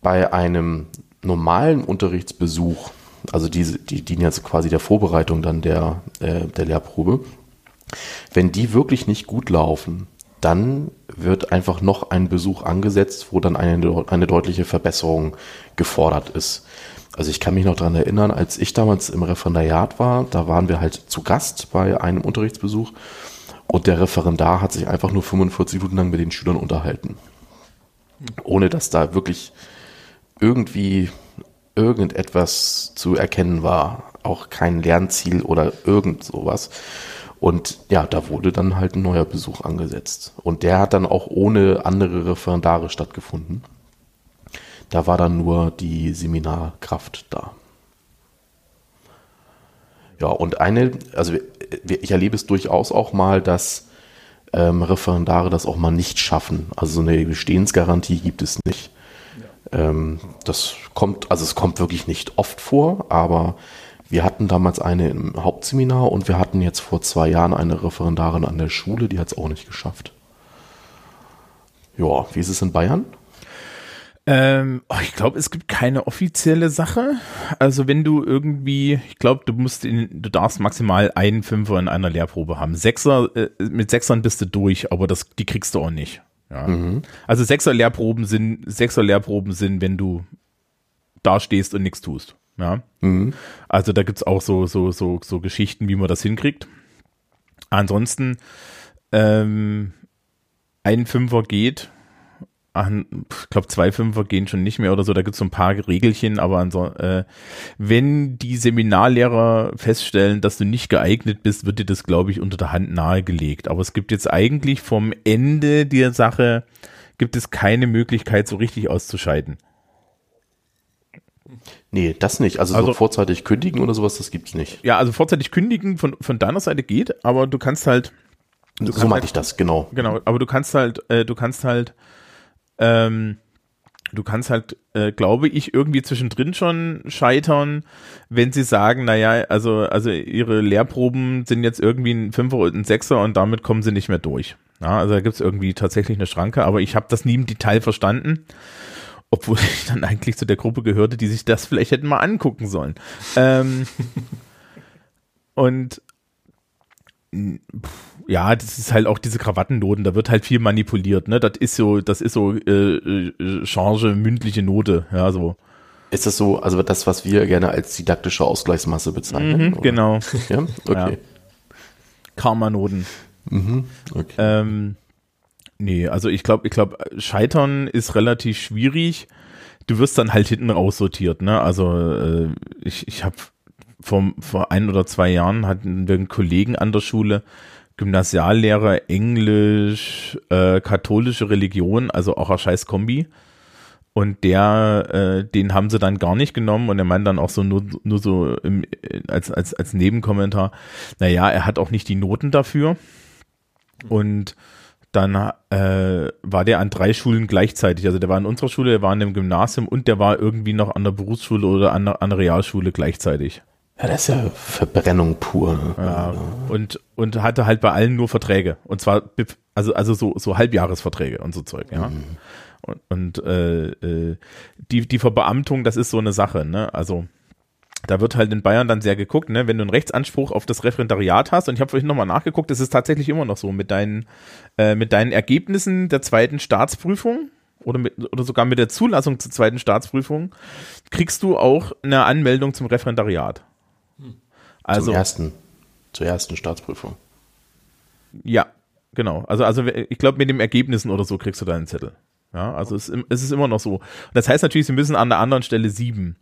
Bei einem normalen Unterrichtsbesuch, also diese, die dienen jetzt quasi der Vorbereitung dann der, äh, der Lehrprobe, wenn die wirklich nicht gut laufen, dann wird einfach noch ein Besuch angesetzt, wo dann eine, eine deutliche Verbesserung gefordert ist. Also ich kann mich noch daran erinnern, als ich damals im Referendariat war, da waren wir halt zu Gast bei einem Unterrichtsbesuch und der Referendar hat sich einfach nur 45 Minuten lang mit den Schülern unterhalten. Ohne dass da wirklich irgendwie irgendetwas zu erkennen war. Auch kein Lernziel oder irgend sowas. Und ja, da wurde dann halt ein neuer Besuch angesetzt. Und der hat dann auch ohne andere Referendare stattgefunden. Da war dann nur die Seminarkraft da. Ja, und eine, also ich erlebe es durchaus auch mal, dass ähm, Referendare das auch mal nicht schaffen. Also so eine Bestehensgarantie gibt es nicht. Ähm, das kommt, also es kommt wirklich nicht oft vor, aber wir hatten damals eine im Hauptseminar und wir hatten jetzt vor zwei Jahren eine Referendarin an der Schule, die hat es auch nicht geschafft. Ja, wie ist es in Bayern? Ähm, oh, ich glaube, es gibt keine offizielle Sache. Also wenn du irgendwie, ich glaube, du musst in, du darfst maximal einen Fünfer in einer Lehrprobe haben. Sechser, äh, mit Sechsern bist du durch, aber das, die kriegst du auch nicht. Ja. Mhm. Also Sechser Lehrproben sind, Sechser Lehrproben sind, wenn du da stehst und nichts tust. Ja. Mhm. Also da gibt's auch so, so, so, so Geschichten, wie man das hinkriegt. Ansonsten, ähm, ein Fünfer geht, ich glaube, zwei Fünfer gehen schon nicht mehr oder so, da gibt es so ein paar Regelchen, aber äh, wenn die Seminarlehrer feststellen, dass du nicht geeignet bist, wird dir das, glaube ich, unter der Hand nahegelegt. Aber es gibt jetzt eigentlich vom Ende der Sache, gibt es keine Möglichkeit, so richtig auszuscheiden. Nee, das nicht. Also, also so vorzeitig kündigen oder sowas, das gibt's nicht. Ja, also vorzeitig kündigen von, von deiner Seite geht, aber du kannst halt. Du so meinte halt, ich das, genau. Genau, aber du kannst halt, äh, du kannst halt ähm, du kannst halt, äh, glaube ich, irgendwie zwischendrin schon scheitern, wenn sie sagen, naja, also, also ihre Lehrproben sind jetzt irgendwie ein Fünfer und ein Sechser und damit kommen sie nicht mehr durch. Ja, also da gibt es irgendwie tatsächlich eine Schranke, aber ich habe das nie im Detail verstanden, obwohl ich dann eigentlich zu der Gruppe gehörte, die sich das vielleicht hätten mal angucken sollen. Ähm, und ja, das ist halt auch diese Krawattennoten, da wird halt viel manipuliert, ne? Das ist so, das ist so äh, äh, Charge, mündliche Note, ja, so. Ist das so, also das, was wir gerne als didaktische Ausgleichsmasse bezeichnen? Mhm, genau. ja, okay. Ja. Karma-Noten. Mhm, okay. Ähm, nee, also ich glaube, ich glaube, Scheitern ist relativ schwierig. Du wirst dann halt hinten raussortiert, ne? Also äh, ich, ich habe vor, vor ein oder zwei Jahren hatten wir einen Kollegen an der Schule, Gymnasiallehrer, Englisch, äh, katholische Religion, also auch ein scheiß Kombi. Und der, äh, den haben sie dann gar nicht genommen und er meint dann auch so nur, nur so im, als, als, als Nebenkommentar, naja, er hat auch nicht die Noten dafür. Und dann äh, war der an drei Schulen gleichzeitig. Also der war in unserer Schule, der war in dem Gymnasium und der war irgendwie noch an der Berufsschule oder an der, an der Realschule gleichzeitig. Ja, das ist ja Verbrennung pur. Ja, und, und hatte halt bei allen nur Verträge. Und zwar, also, also so, so Halbjahresverträge und so Zeug, ja. Mhm. Und, und äh, äh, die, die Verbeamtung, das ist so eine Sache, ne? Also da wird halt in Bayern dann sehr geguckt, ne? Wenn du einen Rechtsanspruch auf das Referendariat hast, und ich habe vorhin nochmal nachgeguckt, es ist tatsächlich immer noch so, mit deinen, äh, mit deinen Ergebnissen der zweiten Staatsprüfung, oder, mit, oder sogar mit der Zulassung zur zweiten Staatsprüfung kriegst du auch eine Anmeldung zum Referendariat. Also, zum ersten, zur ersten Staatsprüfung. Ja, genau. Also, also ich glaube, mit den Ergebnissen oder so kriegst du deinen Zettel. Ja, also es, es ist immer noch so. Das heißt natürlich, sie müssen an der anderen Stelle sieben.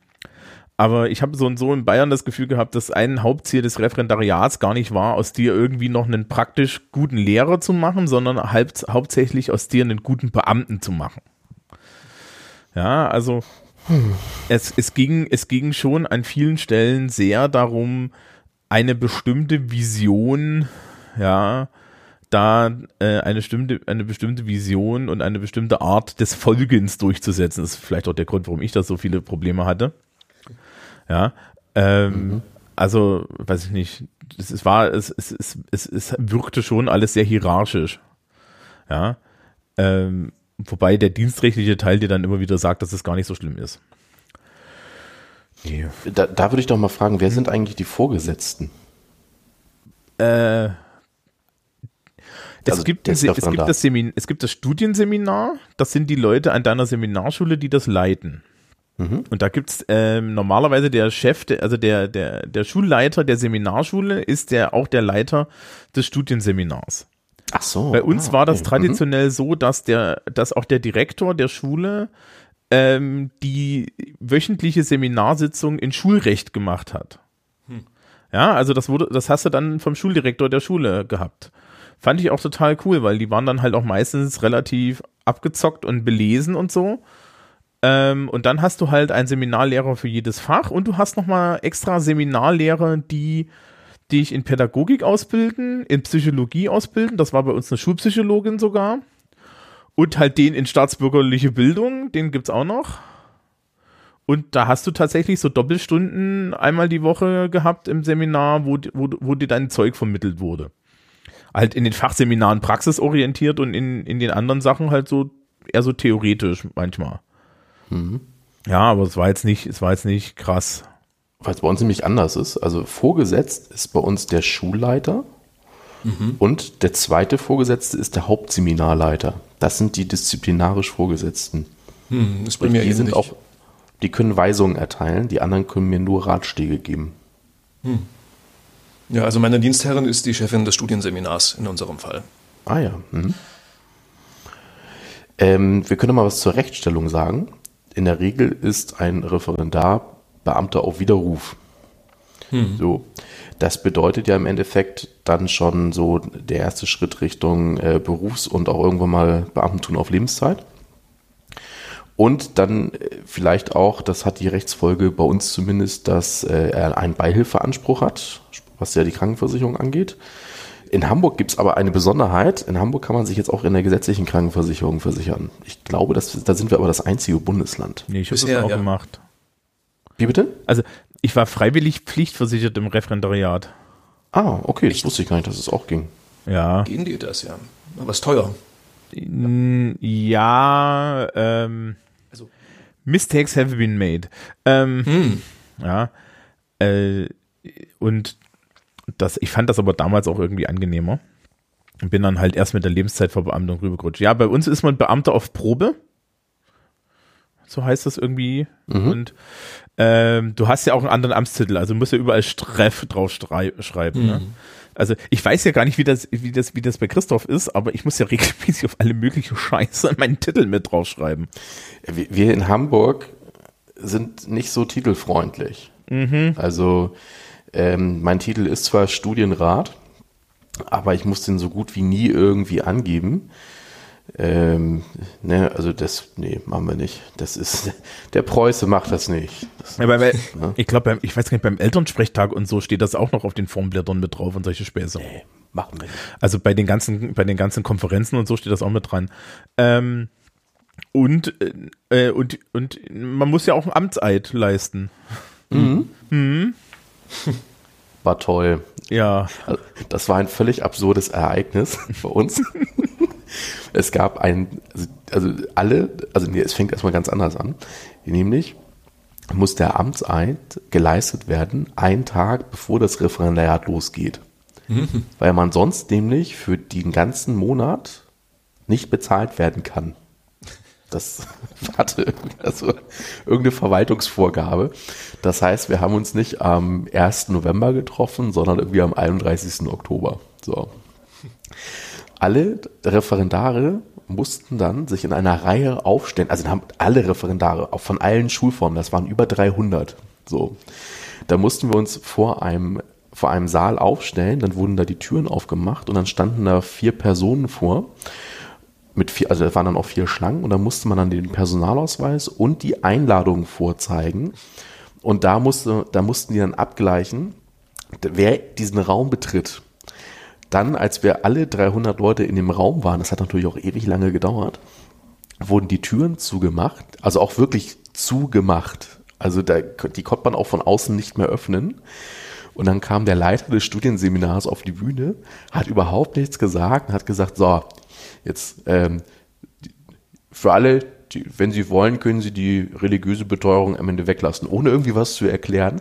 Aber ich habe so und so in Bayern das Gefühl gehabt, dass ein Hauptziel des Referendariats gar nicht war, aus dir irgendwie noch einen praktisch guten Lehrer zu machen, sondern halb, hauptsächlich aus dir einen guten Beamten zu machen. Ja, also es, es, ging, es ging schon an vielen Stellen sehr darum, eine bestimmte Vision, ja, da äh, eine, bestimmte, eine bestimmte Vision und eine bestimmte Art des Folgens durchzusetzen. Das ist vielleicht auch der Grund, warum ich da so viele Probleme hatte. Ja. Ähm, mhm. Also, weiß ich nicht, es, es war, es, es, es, es, es wirkte schon alles sehr hierarchisch. Ja. Ähm, wobei der dienstrechtliche Teil dir dann immer wieder sagt, dass es gar nicht so schlimm ist. Nee. Da, da würde ich doch mal fragen, wer sind eigentlich die Vorgesetzten? Äh, es, also gibt, es, gibt da. das Semin es gibt das Studienseminar, das sind die Leute an deiner Seminarschule, die das leiten. Mhm. Und da gibt's ähm, normalerweise der Chef, der, also der, der, der Schulleiter der Seminarschule ist der auch der Leiter des Studienseminars. Ach so. Bei uns ah, war das okay. traditionell mhm. so, dass der, dass auch der Direktor der Schule ähm, die wöchentliche Seminarsitzung in Schulrecht gemacht hat. Hm. Ja, also das wurde, das hast du dann vom Schuldirektor der Schule gehabt. Fand ich auch total cool, weil die waren dann halt auch meistens relativ abgezockt und belesen und so. Ähm, und dann hast du halt einen Seminarlehrer für jedes Fach und du hast nochmal extra Seminarlehrer, die dich in Pädagogik ausbilden, in Psychologie ausbilden. Das war bei uns eine Schulpsychologin sogar. Und halt den in staatsbürgerliche Bildung, den gibt's auch noch. Und da hast du tatsächlich so Doppelstunden einmal die Woche gehabt im Seminar, wo, wo, wo dir dein Zeug vermittelt wurde. Halt in den Fachseminaren praxisorientiert und in, in den anderen Sachen halt so eher so theoretisch manchmal. Mhm. Ja, aber es war jetzt nicht, es war jetzt nicht krass. Weil es bei uns nämlich anders ist. Also vorgesetzt ist bei uns der Schulleiter mhm. und der zweite Vorgesetzte ist der Hauptseminarleiter. Das sind die disziplinarisch Vorgesetzten. Mhm, das mir die sind nicht. auch, die können Weisungen erteilen, die anderen können mir nur Ratschläge geben. Mhm. Ja, also meine Dienstherrin ist die Chefin des Studienseminars in unserem Fall. Ah ja. Mhm. Ähm, wir können mal was zur Rechtstellung sagen. In der Regel ist ein Referendar Beamter auf Widerruf. Hm. So, das bedeutet ja im Endeffekt dann schon so der erste Schritt Richtung äh, Berufs- und auch irgendwann mal Beamtentum auf Lebenszeit. Und dann äh, vielleicht auch, das hat die Rechtsfolge bei uns zumindest, dass äh, er einen Beihilfeanspruch hat, was ja die Krankenversicherung angeht. In Hamburg gibt es aber eine Besonderheit. In Hamburg kann man sich jetzt auch in der gesetzlichen Krankenversicherung versichern. Ich glaube, das, da sind wir aber das einzige Bundesland. Nee, ich habe das auch ja. gemacht. Wie bitte? Also ich war freiwillig pflichtversichert im Referendariat. Ah, okay, Echt? das wusste ich gar nicht, dass es auch ging. Ja. Gehen die das, ja. Aber ist teuer. Ja, ähm, also. Mistakes have been made. Ähm, hm. Ja. Äh, und das, ich fand das aber damals auch irgendwie angenehmer. Und bin dann halt erst mit der Lebenszeitverbeamtung rübergerutscht. Ja, bei uns ist man Beamter auf Probe. So heißt das irgendwie. Mhm. Und ähm, du hast ja auch einen anderen Amtstitel, also musst ja überall Streff drauf schreiben. Ne? Mhm. Ne? Also ich weiß ja gar nicht, wie das, wie das, wie das bei Christoph ist, aber ich muss ja regelmäßig auf alle möglichen Scheiße meinen Titel mit draufschreiben. Wir in Hamburg sind nicht so titelfreundlich. Mhm. Also ähm, mein Titel ist zwar Studienrat, aber ich muss den so gut wie nie irgendwie angeben. Ähm, ne, also das, nee, machen wir nicht. Das ist, der Preuße macht das nicht. Das, ja, weil, ne? Ich glaube, ich weiß gar nicht, beim Elternsprechtag und so steht das auch noch auf den Formblättern mit drauf und solche Späße. Nee, machen wir nicht. Also bei den ganzen, bei den ganzen Konferenzen und so steht das auch mit dran. Ähm, und, äh, und, und man muss ja auch einen Amtseid leisten. Mhm. Mhm. War toll. Ja. Also, das war ein völlig absurdes Ereignis bei uns. es gab ein, also, also alle, also nee, es fängt erstmal ganz anders an. Nämlich muss der Amtseid geleistet werden, einen Tag bevor das Referendariat losgeht. Mhm. Weil man sonst nämlich für den ganzen Monat nicht bezahlt werden kann. Das hatte also irgendeine Verwaltungsvorgabe. Das heißt, wir haben uns nicht am 1. November getroffen, sondern irgendwie am 31. Oktober. So. Alle Referendare mussten dann sich in einer Reihe aufstellen. Also haben alle Referendare, auch von allen Schulformen, das waren über 300. So. Da mussten wir uns vor einem vor einem Saal aufstellen, dann wurden da die Türen aufgemacht und dann standen da vier Personen vor mit vier, also da waren dann auch vier Schlangen und da musste man dann den Personalausweis und die Einladung vorzeigen. Und da musste, da mussten die dann abgleichen, wer diesen Raum betritt. Dann, als wir alle 300 Leute in dem Raum waren, das hat natürlich auch ewig lange gedauert, wurden die Türen zugemacht, also auch wirklich zugemacht. Also da, die konnte man auch von außen nicht mehr öffnen. Und dann kam der Leiter des Studienseminars auf die Bühne, hat überhaupt nichts gesagt und hat gesagt, so, Jetzt ähm, für alle, die, wenn Sie wollen, können Sie die religiöse Beteuerung am Ende weglassen, ohne irgendwie was zu erklären.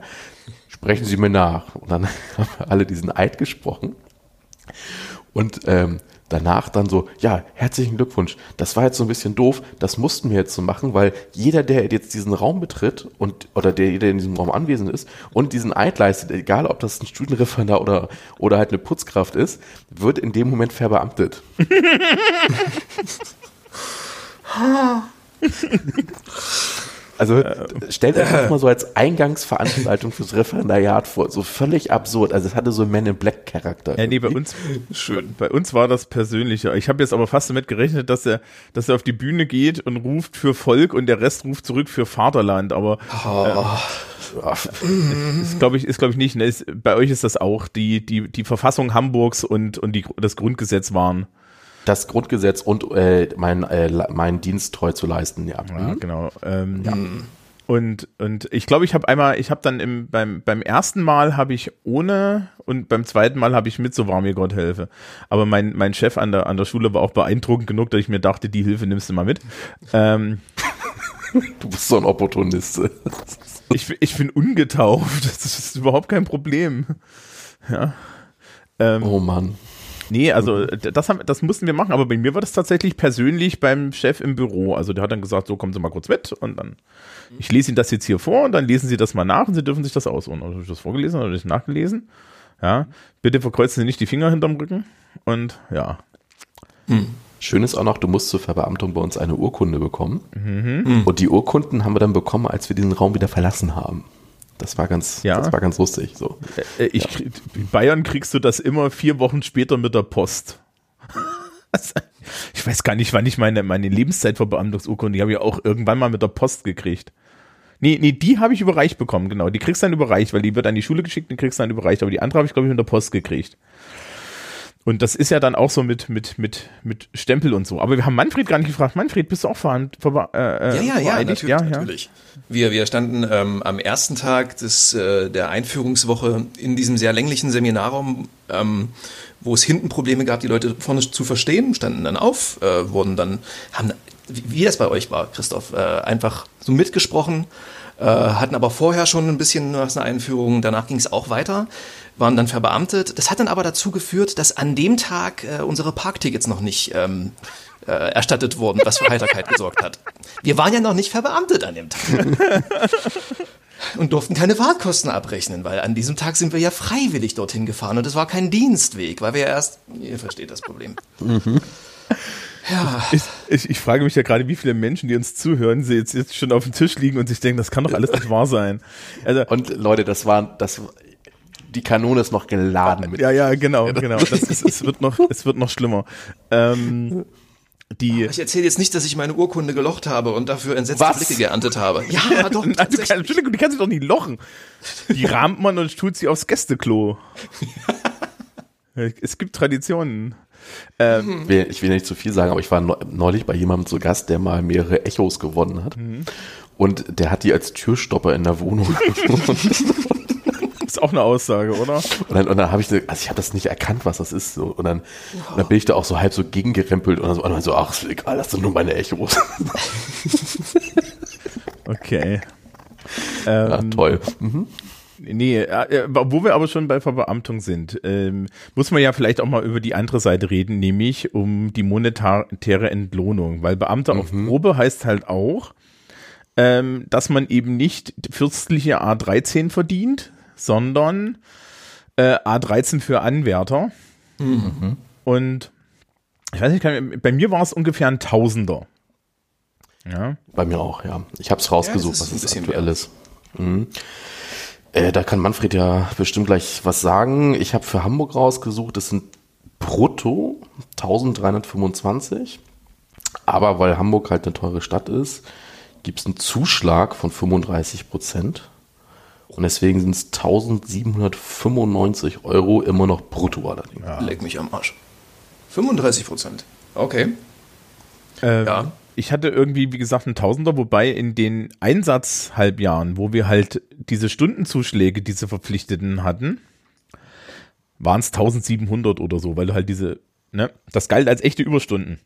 Sprechen Sie mir nach. Und dann haben alle diesen Eid gesprochen. Und ähm, danach dann so, ja, herzlichen Glückwunsch. Das war jetzt so ein bisschen doof, das mussten wir jetzt so machen, weil jeder, der jetzt diesen Raum betritt und oder der, der in diesem Raum anwesend ist und diesen Eid leistet, egal ob das ein Studienreferendar oder, oder halt eine Putzkraft ist, wird in dem Moment verbeamtet. Also stellt euch das mal so als Eingangsveranstaltung fürs Referendariat vor. So völlig absurd. Also es hatte so Men in Black Charakter. Ja, nee, bei uns, schön. bei uns war das persönlicher. Ich habe jetzt aber fast damit gerechnet, dass er, dass er auf die Bühne geht und ruft für Volk und der Rest ruft zurück für Vaterland. Aber oh. äh, ist glaube ich, ist glaube ich nicht. Ne? Ist, bei euch ist das auch. Die, die, die Verfassung Hamburgs und, und die, das Grundgesetz waren das Grundgesetz und äh, mein, äh, meinen Dienst treu zu leisten, ja. Ja, mhm. genau. Ähm, ja. Und, und ich glaube, ich habe einmal, ich habe dann im, beim, beim ersten Mal habe ich ohne und beim zweiten Mal habe ich mit, so war mir Gott helfe. Aber mein, mein Chef an der, an der Schule war auch beeindruckend genug, dass ich mir dachte, die Hilfe nimmst du mal mit. Ähm, du bist so ein Opportunist. ich, ich bin ungetauft. Das ist überhaupt kein Problem. Ja. Ähm, oh Mann. Nee, also das, haben, das mussten wir machen, aber bei mir war das tatsächlich persönlich beim Chef im Büro. Also der hat dann gesagt, so kommen Sie mal kurz mit und dann, ich lese Ihnen das jetzt hier vor und dann lesen Sie das mal nach und Sie dürfen sich das aussuchen. Also habe ich das vorgelesen oder ich nachgelesen. Ja, bitte verkreuzen Sie nicht die Finger hinterm Rücken und ja. Hm. Schön ist auch noch, du musst zur Verbeamtung bei uns eine Urkunde bekommen. Mhm. Und die Urkunden haben wir dann bekommen, als wir diesen Raum wieder verlassen haben. Das war ganz, ja. das war ganz lustig. So. Äh, ich, ja. In Bayern kriegst du das immer vier Wochen später mit der Post. ich weiß gar nicht, wann ich meine, meine Lebenszeitverbeamtungsurkunde, die habe ich auch irgendwann mal mit der Post gekriegt. Nee, nee, die habe ich überreicht bekommen, genau. Die kriegst du dann überreicht, weil die wird an die Schule geschickt und kriegst du dann überreicht. Aber die andere habe ich, glaube ich, mit der Post gekriegt. Und das ist ja dann auch so mit, mit, mit, mit Stempel und so. Aber wir haben Manfred gar nicht gefragt. Manfred, bist du auch verhandelt? Ver äh, ja, ja, ja, natürlich. Ja, natürlich. Wir, wir standen ähm, am ersten Tag des, äh, der Einführungswoche in diesem sehr länglichen Seminarraum, ähm, wo es hinten Probleme gab, die Leute vorne zu verstehen, standen dann auf, äh, wurden dann, haben, wie, wie das bei euch war, Christoph, äh, einfach so mitgesprochen, äh, hatten aber vorher schon ein bisschen was eine Einführung, danach ging es auch weiter waren dann verbeamtet. Das hat dann aber dazu geführt, dass an dem Tag äh, unsere Parktickets noch nicht ähm, äh, erstattet wurden, was für Heiterkeit gesorgt hat. Wir waren ja noch nicht verbeamtet an dem Tag. und durften keine Fahrtkosten abrechnen, weil an diesem Tag sind wir ja freiwillig dorthin gefahren und es war kein Dienstweg, weil wir ja erst, ihr versteht das Problem. Mhm. Ja. Ich, ich, ich, frage mich ja gerade, wie viele Menschen, die uns zuhören, sie jetzt, jetzt schon auf dem Tisch liegen und sich denken, das kann doch alles nicht wahr sein. Also, und Leute, das war, das, die Kanone ist noch geladen. Mit ja, ja, genau, genau. Das ist, es wird noch, es wird noch schlimmer. Ähm, die ich erzähle jetzt nicht, dass ich meine Urkunde gelocht habe und dafür entsetzte Was? Blicke geerntet habe. Ja, doch. Nein, du kannst, die kannst du doch nicht lochen. Die rahmt man und tut sie aufs Gästeklo. es gibt Traditionen. Ähm, ich will nicht zu viel sagen, aber ich war neulich bei jemandem zu Gast, der mal mehrere Echos gewonnen hat. Mhm. Und der hat die als Türstopper in der Wohnung. auch eine Aussage, oder? Und dann, und dann habe ich, also ich habe das nicht erkannt, was das ist. So. Und, dann, wow. und dann bin ich da auch so halb so gegengerempelt und dann so, und dann so ach, ist egal, das sind nur meine Echos. okay. Ähm, ja, toll. Mhm. Nee, äh, wo wir aber schon bei Verbeamtung sind, ähm, muss man ja vielleicht auch mal über die andere Seite reden, nämlich um die monetäre Entlohnung, weil Beamter mhm. auf Probe heißt halt auch, ähm, dass man eben nicht fürstliche A13 verdient, sondern äh, A13 für Anwärter. Mhm. Und ich weiß nicht, bei mir war es ungefähr ein Tausender. Ja. Bei mir auch, ja. Ich habe es rausgesucht, ja, was ist aktuell ist. Mhm. Äh, da kann Manfred ja bestimmt gleich was sagen. Ich habe für Hamburg rausgesucht, das sind brutto 1325. Aber weil Hamburg halt eine teure Stadt ist, gibt es einen Zuschlag von 35 Prozent. Und deswegen sind es 1795 Euro immer noch brutto allerdings. Ja. Leck mich am Arsch. 35 Prozent. Okay. Äh, ja. Ich hatte irgendwie, wie gesagt, einen Tausender, wobei in den Einsatzhalbjahren, wo wir halt diese Stundenzuschläge, diese Verpflichteten hatten, waren es 1700 oder so, weil du halt diese, ne, das galt als echte Überstunden.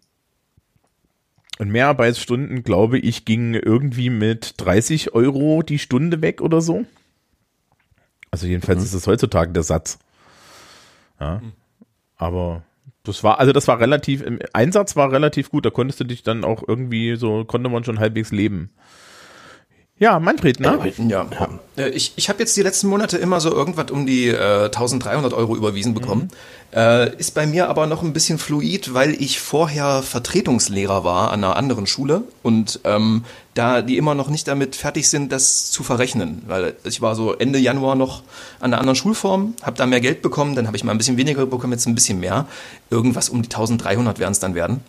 Und Mehrarbeitsstunden, glaube ich, gingen irgendwie mit 30 Euro die Stunde weg oder so. Also jedenfalls mhm. ist es heutzutage der Satz. Ja. Mhm. Aber das war, also das war relativ, im Einsatz war relativ gut, da konntest du dich dann auch irgendwie so, konnte man schon halbwegs leben. Ja, Manfred, ne? Äh, ja. ja. Ich, ich habe jetzt die letzten Monate immer so irgendwas um die äh, 1300 Euro überwiesen bekommen. Mhm. Äh, ist bei mir aber noch ein bisschen fluid, weil ich vorher Vertretungslehrer war an einer anderen Schule und ähm, da die immer noch nicht damit fertig sind, das zu verrechnen. Weil ich war so Ende Januar noch an einer anderen Schulform, habe da mehr Geld bekommen, dann habe ich mal ein bisschen weniger bekommen, jetzt ein bisschen mehr. Irgendwas um die 1300 werden es dann werden.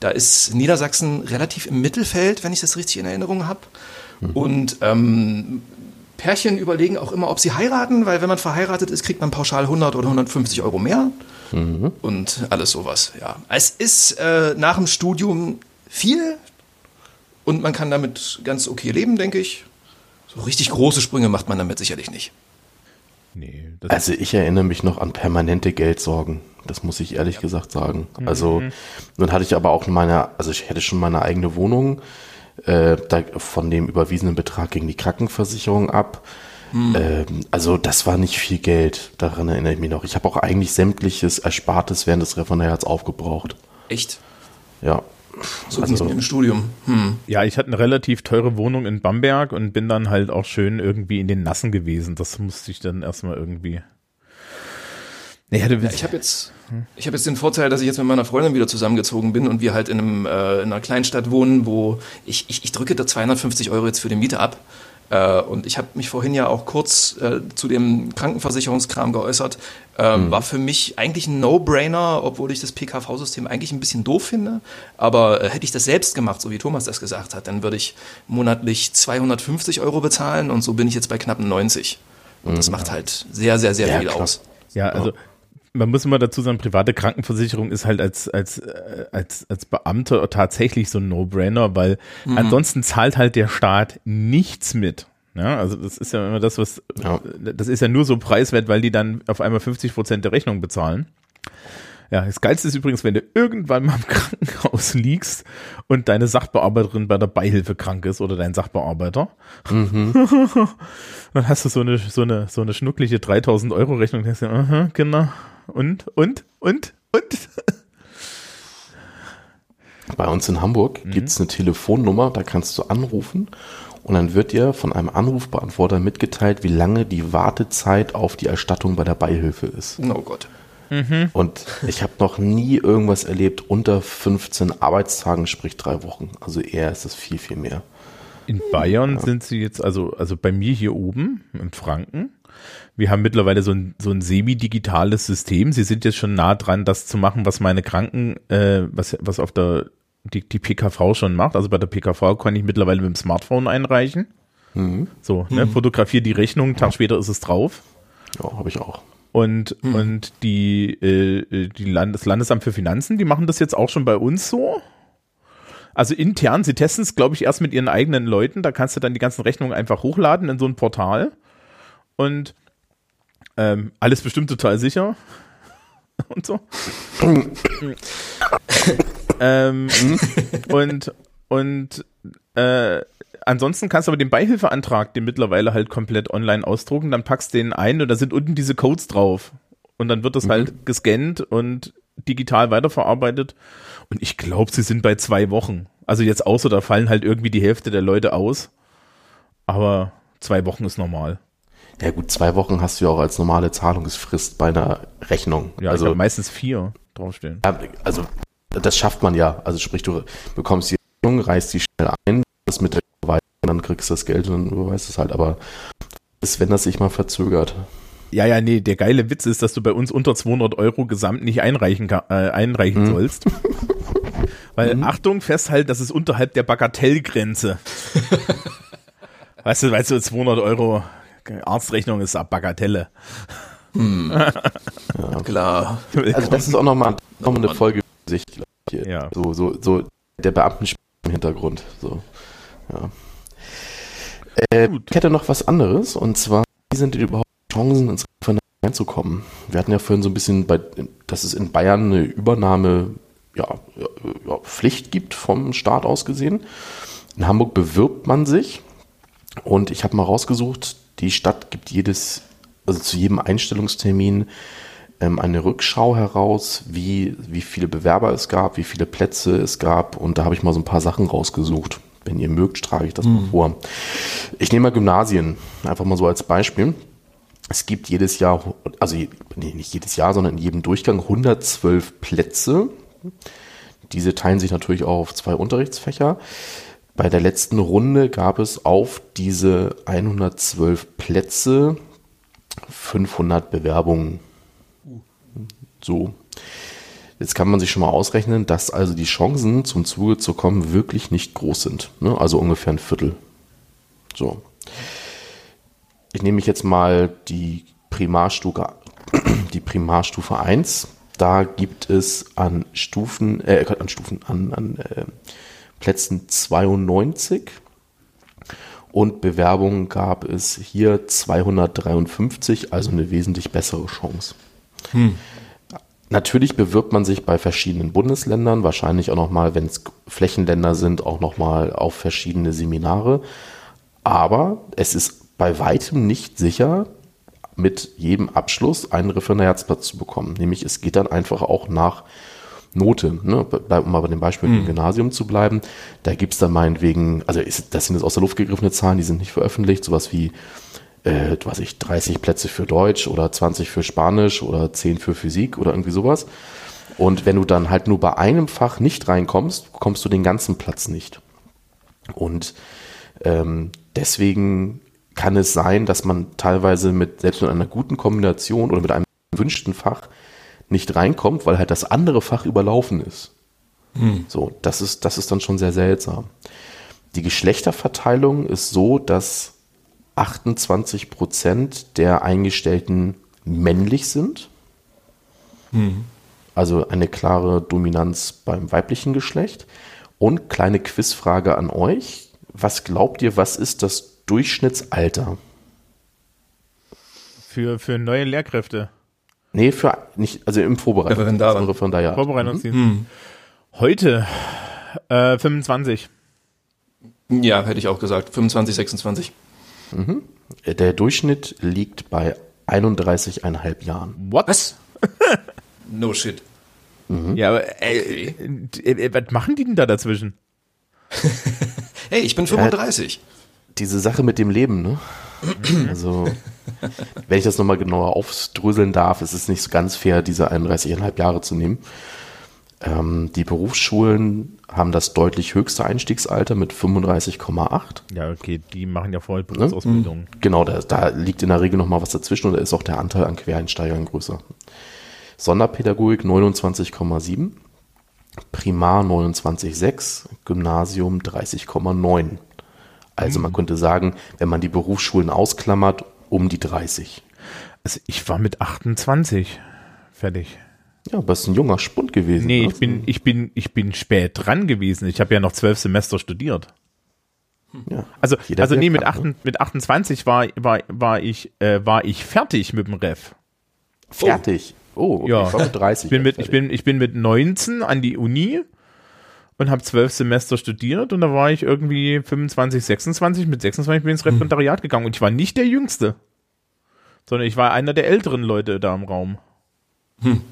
Da ist Niedersachsen relativ im Mittelfeld, wenn ich das richtig in Erinnerung habe. Mhm. Und ähm, Pärchen überlegen auch immer, ob sie heiraten, weil wenn man verheiratet ist, kriegt man pauschal 100 oder 150 Euro mehr. Mhm. Und alles sowas, ja. Es ist äh, nach dem Studium viel und man kann damit ganz okay leben, denke ich. so richtig große Sprünge macht man damit sicherlich nicht. Nee, also ich erinnere mich noch an permanente Geldsorgen. Das muss ich ehrlich gesagt sagen. Mhm. Also nun hatte ich aber auch meine, also ich hätte schon meine eigene Wohnung. Äh, da, von dem überwiesenen Betrag ging die Krankenversicherung ab. Mhm. Ähm, also das war nicht viel Geld. Daran erinnere ich mich noch. Ich habe auch eigentlich sämtliches Erspartes während des Referendariats aufgebraucht. Echt? Ja. So also, im Studium. Hm. Ja, ich hatte eine relativ teure Wohnung in Bamberg und bin dann halt auch schön irgendwie in den Nassen gewesen. Das musste ich dann erstmal irgendwie. Nee, ja, ich habe jetzt, ich habe jetzt den Vorteil, dass ich jetzt mit meiner Freundin wieder zusammengezogen bin und wir halt in, einem, äh, in einer Kleinstadt wohnen, wo ich, ich, ich drücke da 250 Euro jetzt für die Miete ab. Äh, und ich habe mich vorhin ja auch kurz äh, zu dem Krankenversicherungskram geäußert. Ähm, mhm. War für mich eigentlich ein No-Brainer, obwohl ich das PKV-System eigentlich ein bisschen doof finde. Aber äh, hätte ich das selbst gemacht, so wie Thomas das gesagt hat, dann würde ich monatlich 250 Euro bezahlen und so bin ich jetzt bei knapp 90. Und mhm. das macht halt sehr, sehr, sehr ja, viel klar. aus. Ja, also man muss immer dazu sagen, private Krankenversicherung ist halt als, als, äh, als, als Beamter tatsächlich so ein No-Brainer, weil mhm. ansonsten zahlt halt der Staat nichts mit. Ja, also das ist ja immer das, was, ja. das ist ja nur so preiswert, weil die dann auf einmal 50 Prozent der Rechnung bezahlen. Ja, das Geilste ist übrigens, wenn du irgendwann mal im Krankenhaus liegst und deine Sachbearbeiterin bei der Beihilfe krank ist oder dein Sachbearbeiter. Mhm. dann hast du so eine, so eine, so eine schnuckliche 3000 Euro Rechnung denkst dir, uh -huh, genau, und, und, und, und. Bei uns in Hamburg mhm. gibt es eine Telefonnummer, da kannst du anrufen und dann wird dir von einem Anrufbeantworter mitgeteilt, wie lange die Wartezeit auf die Erstattung bei der Beihilfe ist. Oh Gott. Mhm. Und ich habe noch nie irgendwas erlebt unter 15 Arbeitstagen, sprich drei Wochen. Also eher ist es viel, viel mehr. In Bayern ja. sind sie jetzt, also, also bei mir hier oben, in Franken, wir haben mittlerweile so ein, so ein semi-digitales System. Sie sind jetzt schon nah dran, das zu machen, was meine Kranken, äh, was, was auf der, die, die PKV schon macht. Also bei der PKV kann ich mittlerweile mit dem Smartphone einreichen. Mhm. So, ne, mhm. fotografiere die Rechnung, Tag später ist es drauf. Ja, habe ich auch. Und, mhm. und die, äh, die Land das Landesamt für Finanzen, die machen das jetzt auch schon bei uns so. Also intern, sie testen es, glaube ich, erst mit ihren eigenen Leuten. Da kannst du dann die ganzen Rechnungen einfach hochladen in so ein Portal. Und ähm, alles bestimmt total sicher. und so. ähm, und und äh, ansonsten kannst du aber den Beihilfeantrag, den mittlerweile halt komplett online ausdrucken, dann packst du den ein und da sind unten diese Codes drauf. Und dann wird das mhm. halt gescannt und digital weiterverarbeitet. Und ich glaube, sie sind bei zwei Wochen. Also jetzt außer da fallen halt irgendwie die Hälfte der Leute aus. Aber zwei Wochen ist normal. Ja gut, zwei Wochen hast du ja auch als normale Zahlungsfrist bei einer Rechnung. Ja, also meistens vier draufstehen. Ja, also das schafft man ja. Also sprich, du bekommst die Rechnung, reißt die schnell ein, das mit der Überweisung, dann kriegst du das Geld und überweist es halt. Aber ist, wenn das sich mal verzögert. Ja, ja, nee, der geile Witz ist, dass du bei uns unter 200 Euro gesamt nicht einreichen, äh, einreichen hm. sollst. Weil, mhm. Achtung, festhalten, das ist unterhalb der Bagatellgrenze. weißt du, weißt du, 200 Euro Arztrechnung ist ab Bagatelle. Hm. ja, klar. Also das ist auch nochmal noch eine Folge für sich, ich. Ja. So, so, so der Beamten im Hintergrund. So. Ja. Äh, ich hätte noch was anderes und zwar, wie sind denn überhaupt Chancen, ins Referendum reinzukommen? Wir hatten ja vorhin so ein bisschen, bei, dass es in Bayern eine Übernahme ja, ja, Pflicht gibt vom Staat aus gesehen. In Hamburg bewirbt man sich und ich habe mal rausgesucht, die Stadt gibt jedes, also zu jedem Einstellungstermin ähm, eine Rückschau heraus, wie, wie viele Bewerber es gab, wie viele Plätze es gab. Und da habe ich mal so ein paar Sachen rausgesucht. Wenn ihr mögt, trage ich das mhm. mal vor. Ich nehme mal Gymnasien, einfach mal so als Beispiel. Es gibt jedes Jahr, also nee, nicht jedes Jahr, sondern in jedem Durchgang 112 Plätze. Diese teilen sich natürlich auch auf zwei Unterrichtsfächer. Bei der letzten Runde gab es auf diese 112 Plätze 500 Bewerbungen. So. Jetzt kann man sich schon mal ausrechnen, dass also die Chancen zum Zuge zu kommen wirklich nicht groß sind. Ne? Also ungefähr ein Viertel. So. Ich nehme mich jetzt mal die Primarstufe, die Primarstufe 1. Da gibt es an Stufen, äh, an Stufen, an, an äh, Plätzen 92 und Bewerbungen gab es hier 253, also eine wesentlich bessere Chance. Hm. Natürlich bewirbt man sich bei verschiedenen Bundesländern, wahrscheinlich auch nochmal, wenn es Flächenländer sind, auch nochmal auf verschiedene Seminare. Aber es ist bei weitem nicht sicher, mit jedem Abschluss einen Referendariatsplatz zu bekommen. Nämlich es geht dann einfach auch nach Note, ne? um mal bei dem Beispiel mhm. im Gymnasium zu bleiben, da gibt es dann meinetwegen, also ist, das sind jetzt aus der Luft gegriffene Zahlen, die sind nicht veröffentlicht, sowas wie, äh, was ich, 30 Plätze für Deutsch oder 20 für Spanisch oder 10 für Physik oder irgendwie sowas. Und wenn du dann halt nur bei einem Fach nicht reinkommst, kommst du den ganzen Platz nicht. Und ähm, deswegen kann es sein, dass man teilweise mit, selbst mit einer guten Kombination oder mit einem gewünschten Fach nicht reinkommt, weil halt das andere Fach überlaufen ist. Hm. So, das ist, das ist dann schon sehr seltsam. Die Geschlechterverteilung ist so, dass 28 Prozent der Eingestellten männlich sind. Hm. Also eine klare Dominanz beim weiblichen Geschlecht. Und kleine Quizfrage an euch. Was glaubt ihr, was ist das Durchschnittsalter? Für, für neue Lehrkräfte. Nee, für nicht, also im Vorbereitung. Referendar. Referendariat. Vorbereitungsdienst. Mhm. Heute äh, 25. Ja, hätte ich auch gesagt. 25, 26. Mhm. Der Durchschnitt liegt bei 31,5 Jahren. What? Was? no shit. Mhm. Ja, aber ey, okay. äh, was machen die denn da dazwischen? hey, ich bin 35. Ja, diese Sache mit dem Leben, ne? Also, wenn ich das nochmal genauer aufdröseln darf, ist es nicht so ganz fair, diese 31,5 Jahre zu nehmen. Ähm, die Berufsschulen haben das deutlich höchste Einstiegsalter mit 35,8. Ja, okay, die machen ja voll Berufsausbildung. Ne? Genau, da, da liegt in der Regel nochmal was dazwischen und da ist auch der Anteil an Quereinsteigern größer. Sonderpädagogik 29,7, Primar 29,6, Gymnasium 30,9. Also man könnte sagen, wenn man die Berufsschulen ausklammert, um die 30. Also ich war mit 28 fertig. Ja, aber ist ein junger Spund gewesen. Nee, ne? ich bin, ich bin, ich bin spät dran gewesen. Ich habe ja noch zwölf Semester studiert. Ja, also, also nee, mit, 8, ne? mit 28 war, war, war, ich, äh, war ich fertig mit dem Ref. Fertig? Oh, okay, ja. ich war mit 30. Ich bin mit, ich, bin, ich bin mit 19 an die Uni und habe zwölf Semester studiert und da war ich irgendwie 25, 26. Mit 26 bin ich ins Referendariat gegangen und ich war nicht der Jüngste, sondern ich war einer der älteren Leute da im Raum. Hm.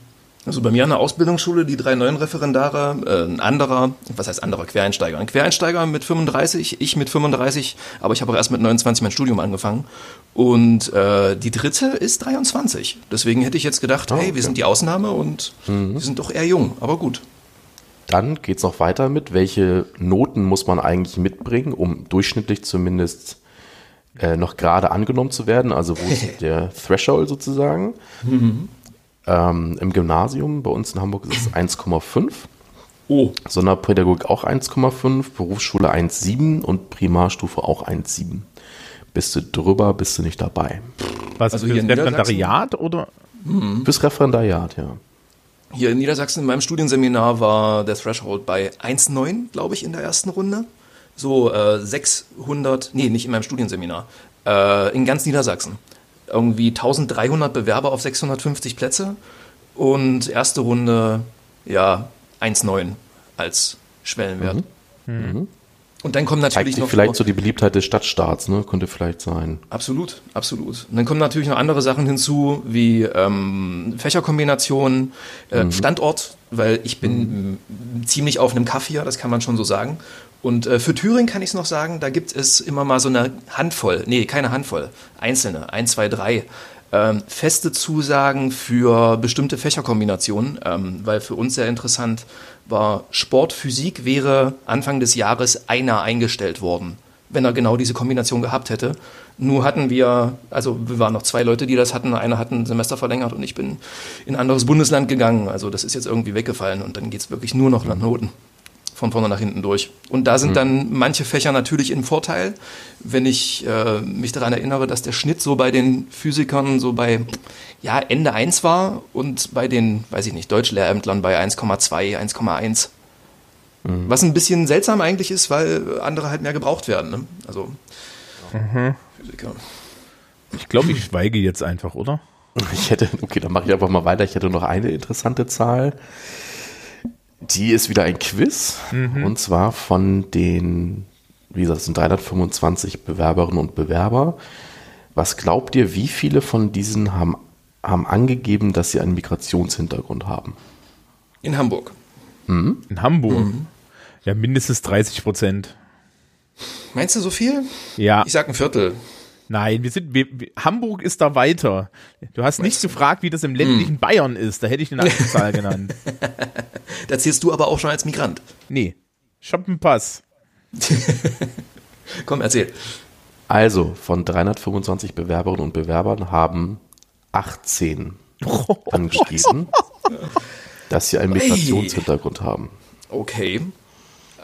Also bei mir an der Ausbildungsschule die drei neuen Referendare, äh, ein anderer, was heißt anderer Quereinsteiger? Ein Quereinsteiger mit 35, ich mit 35, aber ich habe auch erst mit 29 mein Studium angefangen. Und äh, die dritte ist 23. Deswegen hätte ich jetzt gedacht, oh, hey, wir sind die Ausnahme und mhm. wir sind doch eher jung, aber gut. Dann geht es noch weiter mit, welche Noten muss man eigentlich mitbringen, um durchschnittlich zumindest äh, noch gerade angenommen zu werden, also wo ist der Threshold sozusagen. Mhm. Ähm, Im Gymnasium, bei uns in Hamburg ist es 1,5. Oh. Sonderpädagogik auch 1,5, Berufsschule 1,7 und Primarstufe auch 1,7. Bist du drüber, bist du nicht dabei. Was, also für das Referendariat oder? Mhm. Fürs Referendariat, ja. Hier in Niedersachsen in meinem Studienseminar war der Threshold bei 1,9, glaube ich, in der ersten Runde. So äh, 600, nee, nicht in meinem Studienseminar, äh, in ganz Niedersachsen. Irgendwie 1300 Bewerber auf 650 Plätze und erste Runde, ja, 1,9 als Schwellenwert. Mhm. Mhm. Und dann kommen natürlich noch. Vielleicht so die Beliebtheit des Stadtstaats, ne? Könnte vielleicht sein. Absolut, absolut. Und dann kommen natürlich noch andere Sachen hinzu, wie ähm, Fächerkombinationen, äh, mhm. Standort, weil ich bin mhm. ziemlich auf einem Kaff hier, das kann man schon so sagen. Und äh, für Thüringen kann ich es noch sagen, da gibt es immer mal so eine Handvoll, nee, keine Handvoll, einzelne, ein, zwei, drei ähm, feste Zusagen für bestimmte Fächerkombinationen, ähm, weil für uns sehr interessant war, Sportphysik wäre Anfang des Jahres einer eingestellt worden, wenn er genau diese Kombination gehabt hätte. Nur hatten wir, also wir waren noch zwei Leute, die das hatten. Einer hat ein Semester verlängert und ich bin in ein anderes Bundesland gegangen. Also das ist jetzt irgendwie weggefallen und dann geht es wirklich nur noch nach Noten von vorne nach hinten durch. Und da sind mhm. dann manche Fächer natürlich im Vorteil. Wenn ich äh, mich daran erinnere, dass der Schnitt so bei den Physikern so bei ja, Ende 1 war und bei den, weiß ich nicht, Deutschlehrämtlern bei 1,2, 1,1. Mhm. Was ein bisschen seltsam eigentlich ist, weil andere halt mehr gebraucht werden. Ne? Also Mhm. Physiker. Ich glaube, ich schweige jetzt einfach, oder? Ich hätte, okay, dann mache ich einfach mal weiter. Ich hätte noch eine interessante Zahl. Die ist wieder ein Quiz. Mhm. Und zwar von den, wie gesagt, es sind 325 Bewerberinnen und Bewerber. Was glaubt ihr, wie viele von diesen haben, haben angegeben, dass sie einen Migrationshintergrund haben? In Hamburg. Mhm. In Hamburg? Mhm. Ja, mindestens 30 Prozent. Meinst du so viel? Ja. Ich sag ein Viertel. Nein, wir sind, wir, Hamburg ist da weiter. Du hast nicht gefragt, wie das im ländlichen hm. Bayern ist. Da hätte ich eine andere Zahl genannt. da zählst du aber auch schon als Migrant. Nee. Ich hab einen Pass. Komm, erzähl. Also, von 325 Bewerberinnen und Bewerbern haben 18 angegeben, dass sie einen Migrationshintergrund haben. Okay.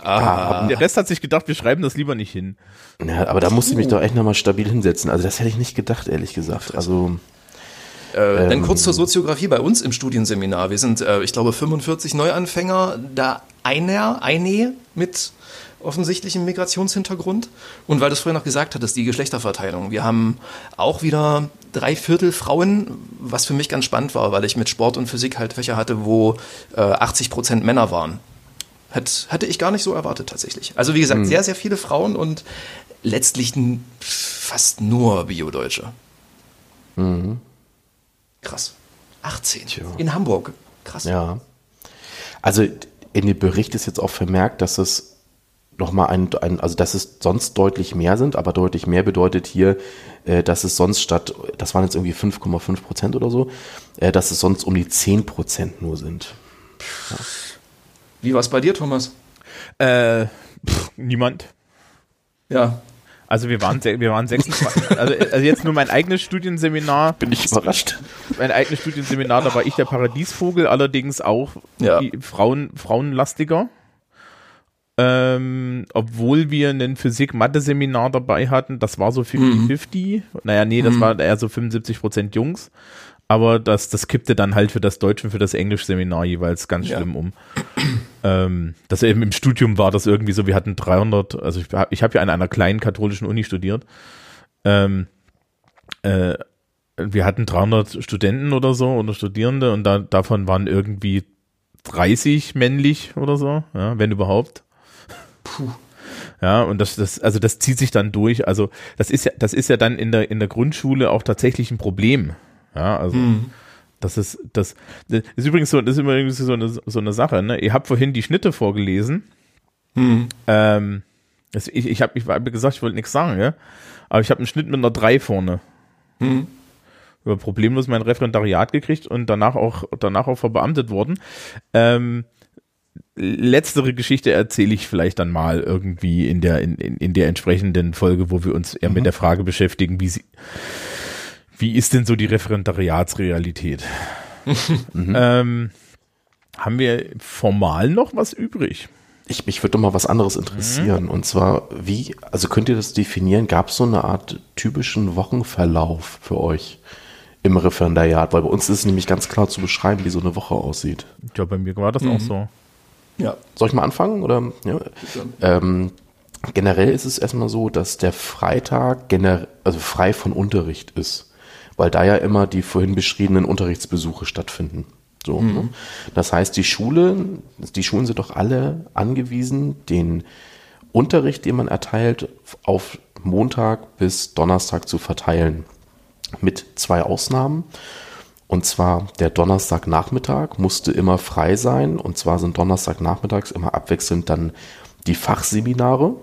Ah. Der Rest hat sich gedacht, wir schreiben das lieber nicht hin. Ja, aber da musste ich mich doch echt nochmal stabil hinsetzen. Also das hätte ich nicht gedacht, ehrlich gesagt. Also äh, ähm, dann kurz zur Soziografie bei uns im Studienseminar. Wir sind, äh, ich glaube, 45 Neuanfänger, da einer, eine mit offensichtlichem Migrationshintergrund. Und weil du es vorher noch gesagt hattest, die Geschlechterverteilung. Wir haben auch wieder drei Viertel Frauen, was für mich ganz spannend war, weil ich mit Sport und Physik halt Fächer hatte, wo äh, 80 Prozent Männer waren. Hat, hatte ich gar nicht so erwartet tatsächlich. Also wie gesagt, mhm. sehr, sehr viele Frauen und letztlich fast nur Bio-Deutsche. Mhm. Krass. 18. Tja. In Hamburg. Krass. Ja. Also in dem Bericht ist jetzt auch vermerkt, dass es nochmal ein, ein, also dass es sonst deutlich mehr sind, aber deutlich mehr bedeutet hier, äh, dass es sonst statt, das waren jetzt irgendwie 5,5 Prozent oder so, äh, dass es sonst um die 10 Prozent nur sind. Ja. Wie war es bei dir, Thomas? Äh, pff, niemand. Ja. Also wir waren, wir waren 26, also, also jetzt nur mein eigenes Studienseminar. Bin ich überrascht. Mein eigenes Studienseminar, da war ich der Paradiesvogel, allerdings auch ja. Frauen, frauenlastiger. Ähm, obwohl wir ein Physik-Mathe-Seminar dabei hatten, das war so 50-50. Mhm. Naja, nee, das mhm. war eher so 75% Jungs aber das, das kippte dann halt für das Deutsch und für das Englisch-Seminar jeweils ganz schlimm ja. um. Ähm, das eben im Studium war das irgendwie so, wir hatten 300, also ich, ich habe ja an einer kleinen katholischen Uni studiert. Ähm, äh, wir hatten 300 Studenten oder so oder Studierende und da, davon waren irgendwie 30 männlich oder so, ja, wenn überhaupt. Puh. Ja, und das, das, also das zieht sich dann durch. Also das ist ja, das ist ja dann in der, in der Grundschule auch tatsächlich ein Problem. Ja, also mhm. Das ist das, das ist übrigens so, das ist übrigens so eine, so eine Sache. Ne? Ihr habt vorhin die Schnitte vorgelesen. Mhm. Ähm, das, ich ich habe ich hab gesagt, ich wollte nichts sagen, ja? aber ich habe einen Schnitt mit einer 3 vorne. Mhm. Über problemlos mein Referendariat gekriegt und danach auch danach auch verbeamtet worden. Ähm, letztere Geschichte erzähle ich vielleicht dann mal irgendwie in der in, in, in der entsprechenden Folge, wo wir uns eher mhm. mit der Frage beschäftigen, wie sie wie ist denn so die Referendariatsrealität? mhm. ähm, haben wir formal noch was übrig? Ich, mich würde doch mal was anderes interessieren. Mhm. Und zwar, wie, also könnt ihr das definieren? Gab es so eine Art typischen Wochenverlauf für euch im Referendariat? Weil bei uns ist es nämlich ganz klar zu beschreiben, wie so eine Woche aussieht. Ja, bei mir war das mhm. auch so. Ja. Soll ich mal anfangen? Oder? Ja. Ähm, generell ist es erstmal so, dass der Freitag generell, also frei von Unterricht ist weil da ja immer die vorhin beschriebenen Unterrichtsbesuche stattfinden. So, mhm. ne? Das heißt, die Schule, die Schulen sind doch alle angewiesen, den Unterricht, den man erteilt, auf Montag bis Donnerstag zu verteilen. Mit zwei Ausnahmen. Und zwar der Donnerstagnachmittag musste immer frei sein. Und zwar sind Donnerstagnachmittags immer abwechselnd dann die Fachseminare.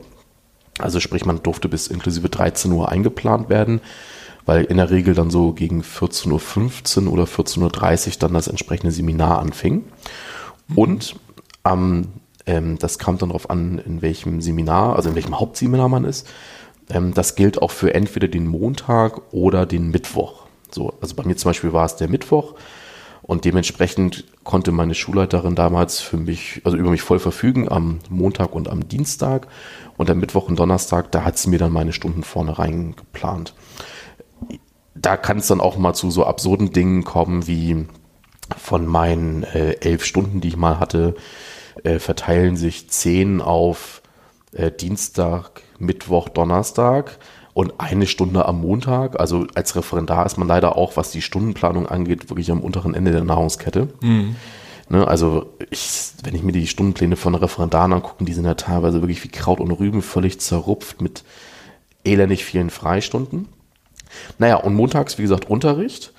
Also sprich, man durfte bis inklusive 13 Uhr eingeplant werden weil in der Regel dann so gegen 14.15 Uhr oder 14.30 Uhr dann das entsprechende Seminar anfing. Mhm. Und ähm, ähm, das kam dann darauf an, in welchem Seminar, also in welchem Hauptseminar man ist. Ähm, das gilt auch für entweder den Montag oder den Mittwoch. So, also bei mir zum Beispiel war es der Mittwoch und dementsprechend konnte meine Schulleiterin damals für mich, also über mich voll verfügen am Montag und am Dienstag. Und am Mittwoch und Donnerstag, da hat sie mir dann meine Stunden vorne rein geplant da kann es dann auch mal zu so absurden Dingen kommen, wie von meinen äh, elf Stunden, die ich mal hatte, äh, verteilen sich zehn auf äh, Dienstag, Mittwoch, Donnerstag und eine Stunde am Montag. Also als Referendar ist man leider auch, was die Stundenplanung angeht, wirklich am unteren Ende der Nahrungskette. Mhm. Ne, also ich, wenn ich mir die Stundenpläne von Referendaren angucke, die sind ja teilweise wirklich wie Kraut und Rüben völlig zerrupft mit elendig vielen Freistunden. Naja, und montags, wie gesagt, Unterricht,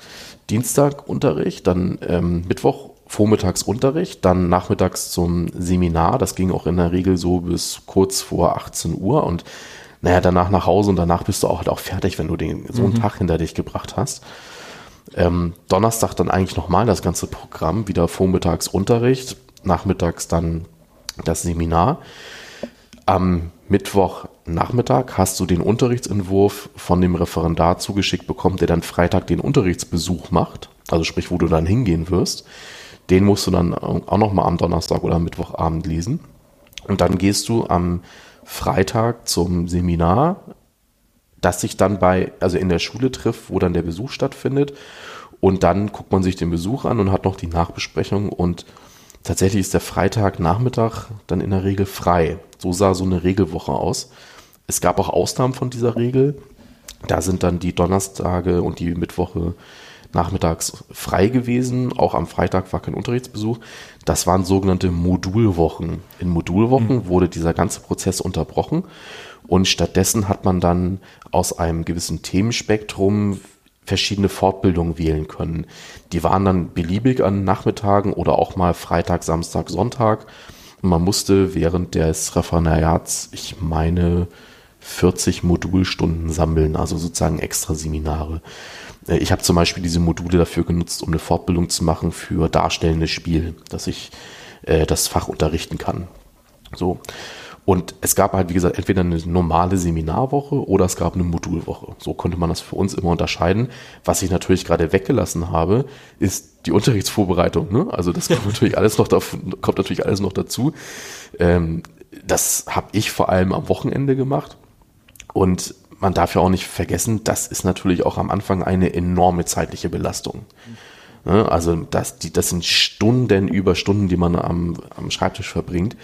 Dienstag Unterricht, dann ähm, Mittwoch vormittags Unterricht, dann nachmittags zum Seminar. Das ging auch in der Regel so bis kurz vor 18 Uhr und naja, danach nach Hause und danach bist du auch halt auch fertig, wenn du den so einen mhm. Tag hinter dich gebracht hast. Ähm, Donnerstag dann eigentlich nochmal das ganze Programm, wieder vormittags Unterricht, nachmittags dann das Seminar. Am Mittwochnachmittag hast du den Unterrichtsentwurf von dem Referendar zugeschickt bekommen, der dann Freitag den Unterrichtsbesuch macht, also sprich, wo du dann hingehen wirst. Den musst du dann auch nochmal am Donnerstag oder Mittwochabend lesen. Und dann gehst du am Freitag zum Seminar, das sich dann bei, also in der Schule trifft, wo dann der Besuch stattfindet. Und dann guckt man sich den Besuch an und hat noch die Nachbesprechung. Und tatsächlich ist der Freitagnachmittag dann in der Regel frei. So sah so eine Regelwoche aus. Es gab auch Ausnahmen von dieser Regel. Da sind dann die Donnerstage und die Mittwoche nachmittags frei gewesen. Auch am Freitag war kein Unterrichtsbesuch. Das waren sogenannte Modulwochen. In Modulwochen mhm. wurde dieser ganze Prozess unterbrochen und stattdessen hat man dann aus einem gewissen Themenspektrum verschiedene Fortbildungen wählen können. Die waren dann beliebig an Nachmittagen oder auch mal Freitag, Samstag, Sonntag. Und man musste während des Referendariats, ich meine, 40 Modulstunden sammeln, also sozusagen extra Seminare. Äh, ich habe zum Beispiel diese Module dafür genutzt, um eine Fortbildung zu machen für darstellendes Spiel, dass ich äh, das Fach unterrichten kann. So. Und es gab halt, wie gesagt, entweder eine normale Seminarwoche oder es gab eine Modulwoche. So konnte man das für uns immer unterscheiden. Was ich natürlich gerade weggelassen habe, ist die Unterrichtsvorbereitung. Ne? Also das kommt natürlich alles noch, kommt natürlich alles noch dazu. Ähm, das habe ich vor allem am Wochenende gemacht. Und man darf ja auch nicht vergessen, das ist natürlich auch am Anfang eine enorme zeitliche Belastung. Ne? Also das, die, das sind Stunden über Stunden, die man am, am Schreibtisch verbringt.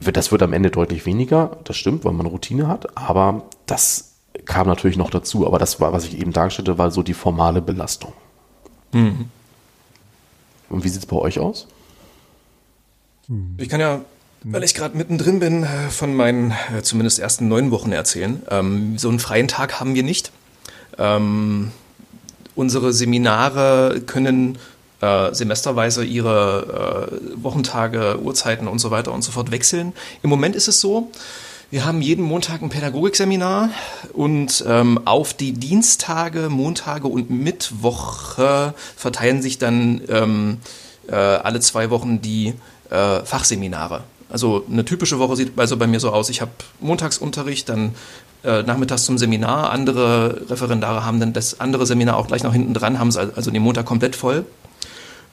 Das wird am Ende deutlich weniger, das stimmt, weil man Routine hat, aber das kam natürlich noch dazu. Aber das war, was ich eben darstellte, war so die formale Belastung. Mhm. Und wie sieht es bei euch aus? Ich kann ja weil ich gerade mittendrin bin, äh, von meinen äh, zumindest ersten neun Wochen erzählen. Ähm, so einen freien Tag haben wir nicht. Ähm, unsere Seminare können äh, semesterweise ihre äh, Wochentage, Uhrzeiten und so weiter und so fort wechseln. Im Moment ist es so, wir haben jeden Montag ein Pädagogikseminar und ähm, auf die Dienstage, Montage und Mittwoche verteilen sich dann ähm, äh, alle zwei Wochen die äh, Fachseminare. Also eine typische Woche sieht also bei mir so aus, ich habe Montagsunterricht, dann äh, nachmittags zum Seminar, andere Referendare haben dann das andere Seminar auch gleich noch hinten dran, haben also den Montag komplett voll.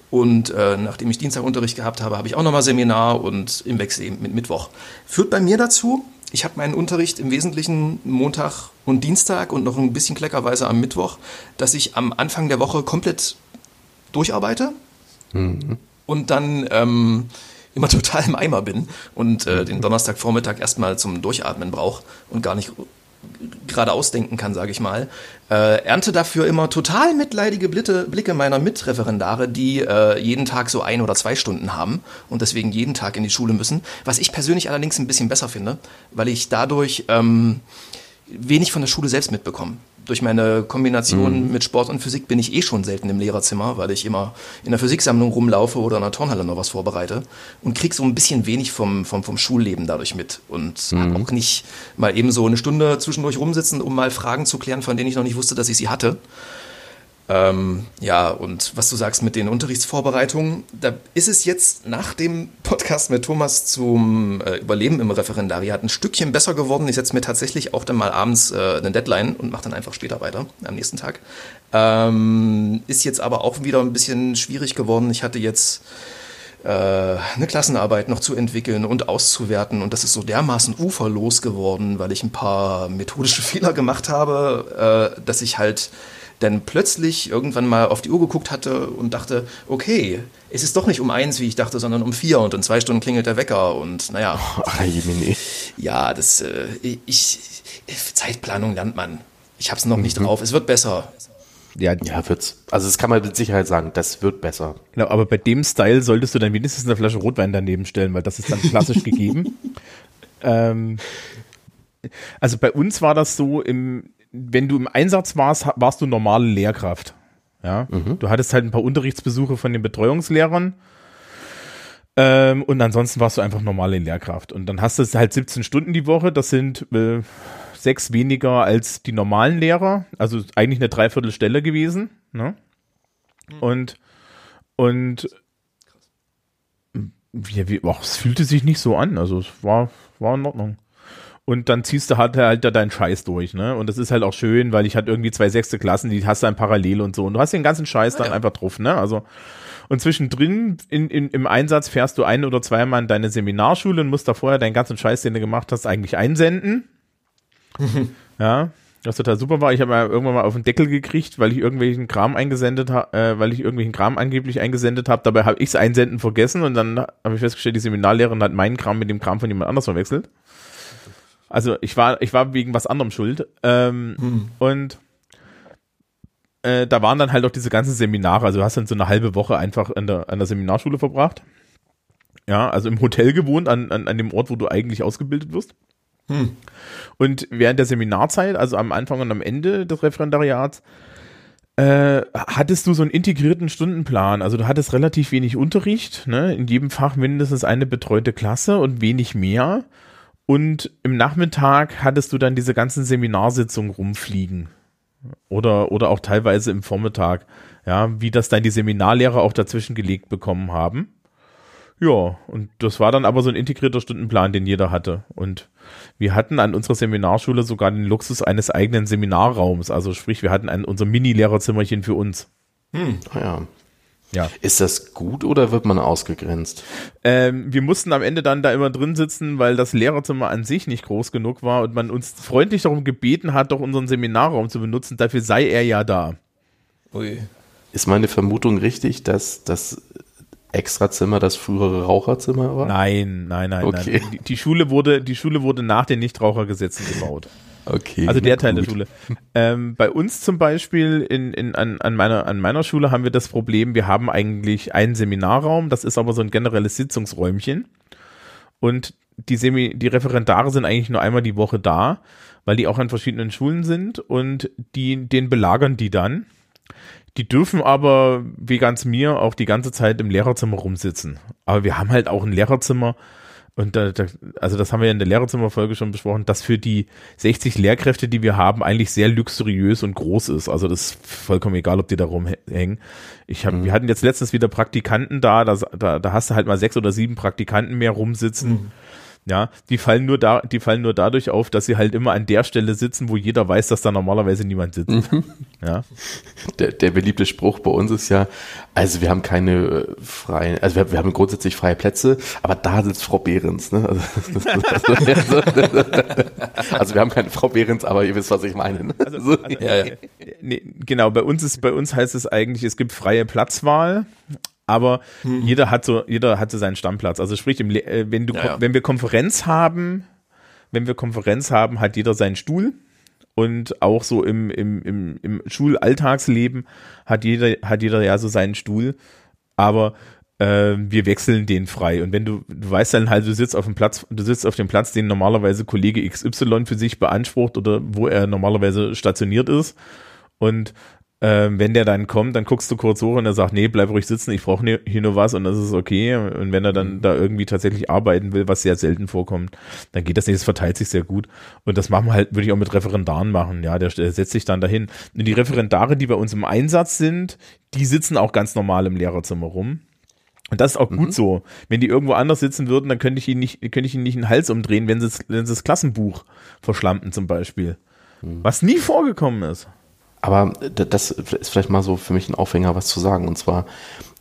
Und äh, nachdem ich Dienstagunterricht gehabt habe, habe ich auch nochmal Seminar und im Wechsel eben mit Mittwoch. Führt bei mir dazu, ich habe meinen Unterricht im Wesentlichen Montag und Dienstag und noch ein bisschen kleckerweise am Mittwoch, dass ich am Anfang der Woche komplett durcharbeite mhm. und dann ähm, immer total im Eimer bin und äh, den Donnerstagvormittag erstmal zum Durchatmen brauche und gar nicht gerade ausdenken kann, sage ich mal. Äh, ernte dafür immer total mitleidige Blicke, meiner Mitreferendare, die äh, jeden Tag so ein oder zwei Stunden haben und deswegen jeden Tag in die Schule müssen. Was ich persönlich allerdings ein bisschen besser finde, weil ich dadurch ähm, wenig von der Schule selbst mitbekomme durch meine Kombination mhm. mit Sport und Physik bin ich eh schon selten im Lehrerzimmer, weil ich immer in der Physiksammlung rumlaufe oder in der Turnhalle noch was vorbereite und krieg so ein bisschen wenig vom, vom, vom Schulleben dadurch mit und mhm. auch nicht mal eben so eine Stunde zwischendurch rumsitzen, um mal Fragen zu klären, von denen ich noch nicht wusste, dass ich sie hatte. Ähm, ja, und was du sagst mit den Unterrichtsvorbereitungen, da ist es jetzt nach dem Podcast mit Thomas zum äh, Überleben im Referendariat ein Stückchen besser geworden. Ich setze mir tatsächlich auch dann mal abends äh, eine Deadline und mache dann einfach später weiter, am nächsten Tag. Ähm, ist jetzt aber auch wieder ein bisschen schwierig geworden. Ich hatte jetzt äh, eine Klassenarbeit noch zu entwickeln und auszuwerten. Und das ist so dermaßen uferlos geworden, weil ich ein paar methodische Fehler gemacht habe, äh, dass ich halt dann plötzlich irgendwann mal auf die Uhr geguckt hatte und dachte, okay, es ist doch nicht um eins, wie ich dachte, sondern um vier und in zwei Stunden klingelt der Wecker und naja. Ach, ja, das, äh, ich, Zeitplanung lernt man. Ich habe es noch nicht mhm. drauf. Es wird besser. Ja, ja, wird's. Also das kann man mit Sicherheit sagen, das wird besser. Genau, aber bei dem Style solltest du dann wenigstens eine Flasche Rotwein daneben stellen, weil das ist dann klassisch gegeben. Ähm, also bei uns war das so, im, wenn du im Einsatz warst, warst du normale Lehrkraft. Ja, mhm. du hattest halt ein paar Unterrichtsbesuche von den Betreuungslehrern. Ähm, und ansonsten warst du einfach normale Lehrkraft. Und dann hast du halt 17 Stunden die Woche. Das sind äh, sechs weniger als die normalen Lehrer. Also eigentlich eine Dreiviertelstelle gewesen. Ne? Mhm. Und, und ja, wie, ach, es fühlte sich nicht so an. Also es war, war in Ordnung. Und dann ziehst du halt, halt da deinen Scheiß durch, ne? Und das ist halt auch schön, weil ich hatte irgendwie zwei sechste Klassen, die hast du dann parallel und so. Und du hast den ganzen Scheiß dann ja. einfach drauf, ne? Also, und zwischendrin in, in, im Einsatz fährst du ein oder zweimal in deine Seminarschule und musst da vorher deinen ganzen Scheiß, den du gemacht hast, eigentlich einsenden. ja, was total super war. Ich habe ja irgendwann mal auf den Deckel gekriegt, weil ich irgendwelchen Kram eingesendet habe, äh, weil ich irgendwelchen Kram angeblich eingesendet habe. Dabei habe ich es einsenden vergessen und dann habe ich festgestellt, die Seminarlehrerin hat meinen Kram mit dem Kram von jemand anders verwechselt. Also ich war, ich war wegen was anderem schuld. Ähm, hm. Und äh, da waren dann halt auch diese ganzen Seminare. Also du hast dann so eine halbe Woche einfach an der, an der Seminarschule verbracht. Ja, also im Hotel gewohnt, an, an, an dem Ort, wo du eigentlich ausgebildet wirst. Hm. Und während der Seminarzeit, also am Anfang und am Ende des Referendariats, äh, hattest du so einen integrierten Stundenplan. Also du hattest relativ wenig Unterricht, ne? in jedem Fach mindestens eine betreute Klasse und wenig mehr. Und im Nachmittag hattest du dann diese ganzen Seminarsitzungen rumfliegen. Oder, oder auch teilweise im Vormittag. Ja, wie das dann die Seminarlehrer auch dazwischen gelegt bekommen haben. Ja, und das war dann aber so ein integrierter Stundenplan, den jeder hatte. Und wir hatten an unserer Seminarschule sogar den Luxus eines eigenen Seminarraums. Also sprich, wir hatten ein, unser Mini-Lehrerzimmerchen für uns. Hm, ja. Ja. Ist das gut oder wird man ausgegrenzt? Ähm, wir mussten am Ende dann da immer drin sitzen, weil das Lehrerzimmer an sich nicht groß genug war und man uns freundlich darum gebeten hat, doch unseren Seminarraum zu benutzen. Dafür sei er ja da. Ui. Ist meine Vermutung richtig, dass das Extrazimmer das frühere Raucherzimmer war? Nein, nein, nein, okay. nein. Die, die, Schule wurde, die Schule wurde nach den Nichtrauchergesetzen gebaut. Okay. Also der Teil gut. der Schule. Ähm, bei uns zum Beispiel in, in, an, an, meiner, an meiner Schule haben wir das Problem, wir haben eigentlich einen Seminarraum, das ist aber so ein generelles Sitzungsräumchen. Und die, Semi, die Referendare sind eigentlich nur einmal die Woche da, weil die auch an verschiedenen Schulen sind und die, den belagern die dann. Die dürfen aber, wie ganz mir, auch die ganze Zeit im Lehrerzimmer rumsitzen. Aber wir haben halt auch ein Lehrerzimmer, und da, da, also das haben wir ja in der Lehrerzimmerfolge schon besprochen, dass für die 60 Lehrkräfte, die wir haben, eigentlich sehr luxuriös und groß ist. Also das ist vollkommen egal, ob die da rumhängen. Ich hab, mhm. Wir hatten jetzt letztens wieder Praktikanten da, da, da, da hast du halt mal sechs oder sieben Praktikanten mehr rumsitzen. Mhm. Ja, die fallen nur da, die fallen nur dadurch auf, dass sie halt immer an der Stelle sitzen, wo jeder weiß, dass da normalerweise niemand sitzt. Mhm. Ja. Der, der beliebte Spruch bei uns ist ja, also wir haben keine äh, freien, also wir, wir haben grundsätzlich freie Plätze, aber da sitzt Frau Behrens, ne? Also, also, wir haben keine Frau Behrens, aber ihr wisst, was ich meine. Also, also, ja, ja. Nee, genau, bei uns ist, bei uns heißt es eigentlich, es gibt freie Platzwahl aber hm. jeder hat so, jeder hatte seinen Stammplatz. Also sprich, im, äh, wenn du, ja, ja. wenn wir Konferenz haben, wenn wir Konferenz haben, hat jeder seinen Stuhl. Und auch so im, im, im, im Schulalltagsleben hat jeder, hat jeder ja so seinen Stuhl. Aber äh, wir wechseln den frei. Und wenn du, du weißt dann halt, du sitzt auf dem Platz, du sitzt auf dem Platz, den normalerweise Kollege XY für sich beansprucht oder wo er normalerweise stationiert ist. Und ähm, wenn der dann kommt, dann guckst du kurz hoch und er sagt, nee, bleib ruhig sitzen, ich brauche hier nur was und das ist okay. Und wenn er dann mhm. da irgendwie tatsächlich arbeiten will, was sehr selten vorkommt, dann geht das nicht, das verteilt sich sehr gut. Und das machen wir halt, würde ich auch mit Referendaren machen, ja, der, der setzt sich dann dahin. Und die Referendare, die bei uns im Einsatz sind, die sitzen auch ganz normal im Lehrerzimmer rum. Und das ist auch mhm. gut so. Wenn die irgendwo anders sitzen würden, dann könnte ich ihnen nicht, könnte ich ihnen nicht den Hals umdrehen, wenn sie, wenn sie das Klassenbuch verschlampen zum Beispiel. Mhm. Was nie vorgekommen ist. Aber das ist vielleicht mal so für mich ein Aufhänger, was zu sagen. Und zwar,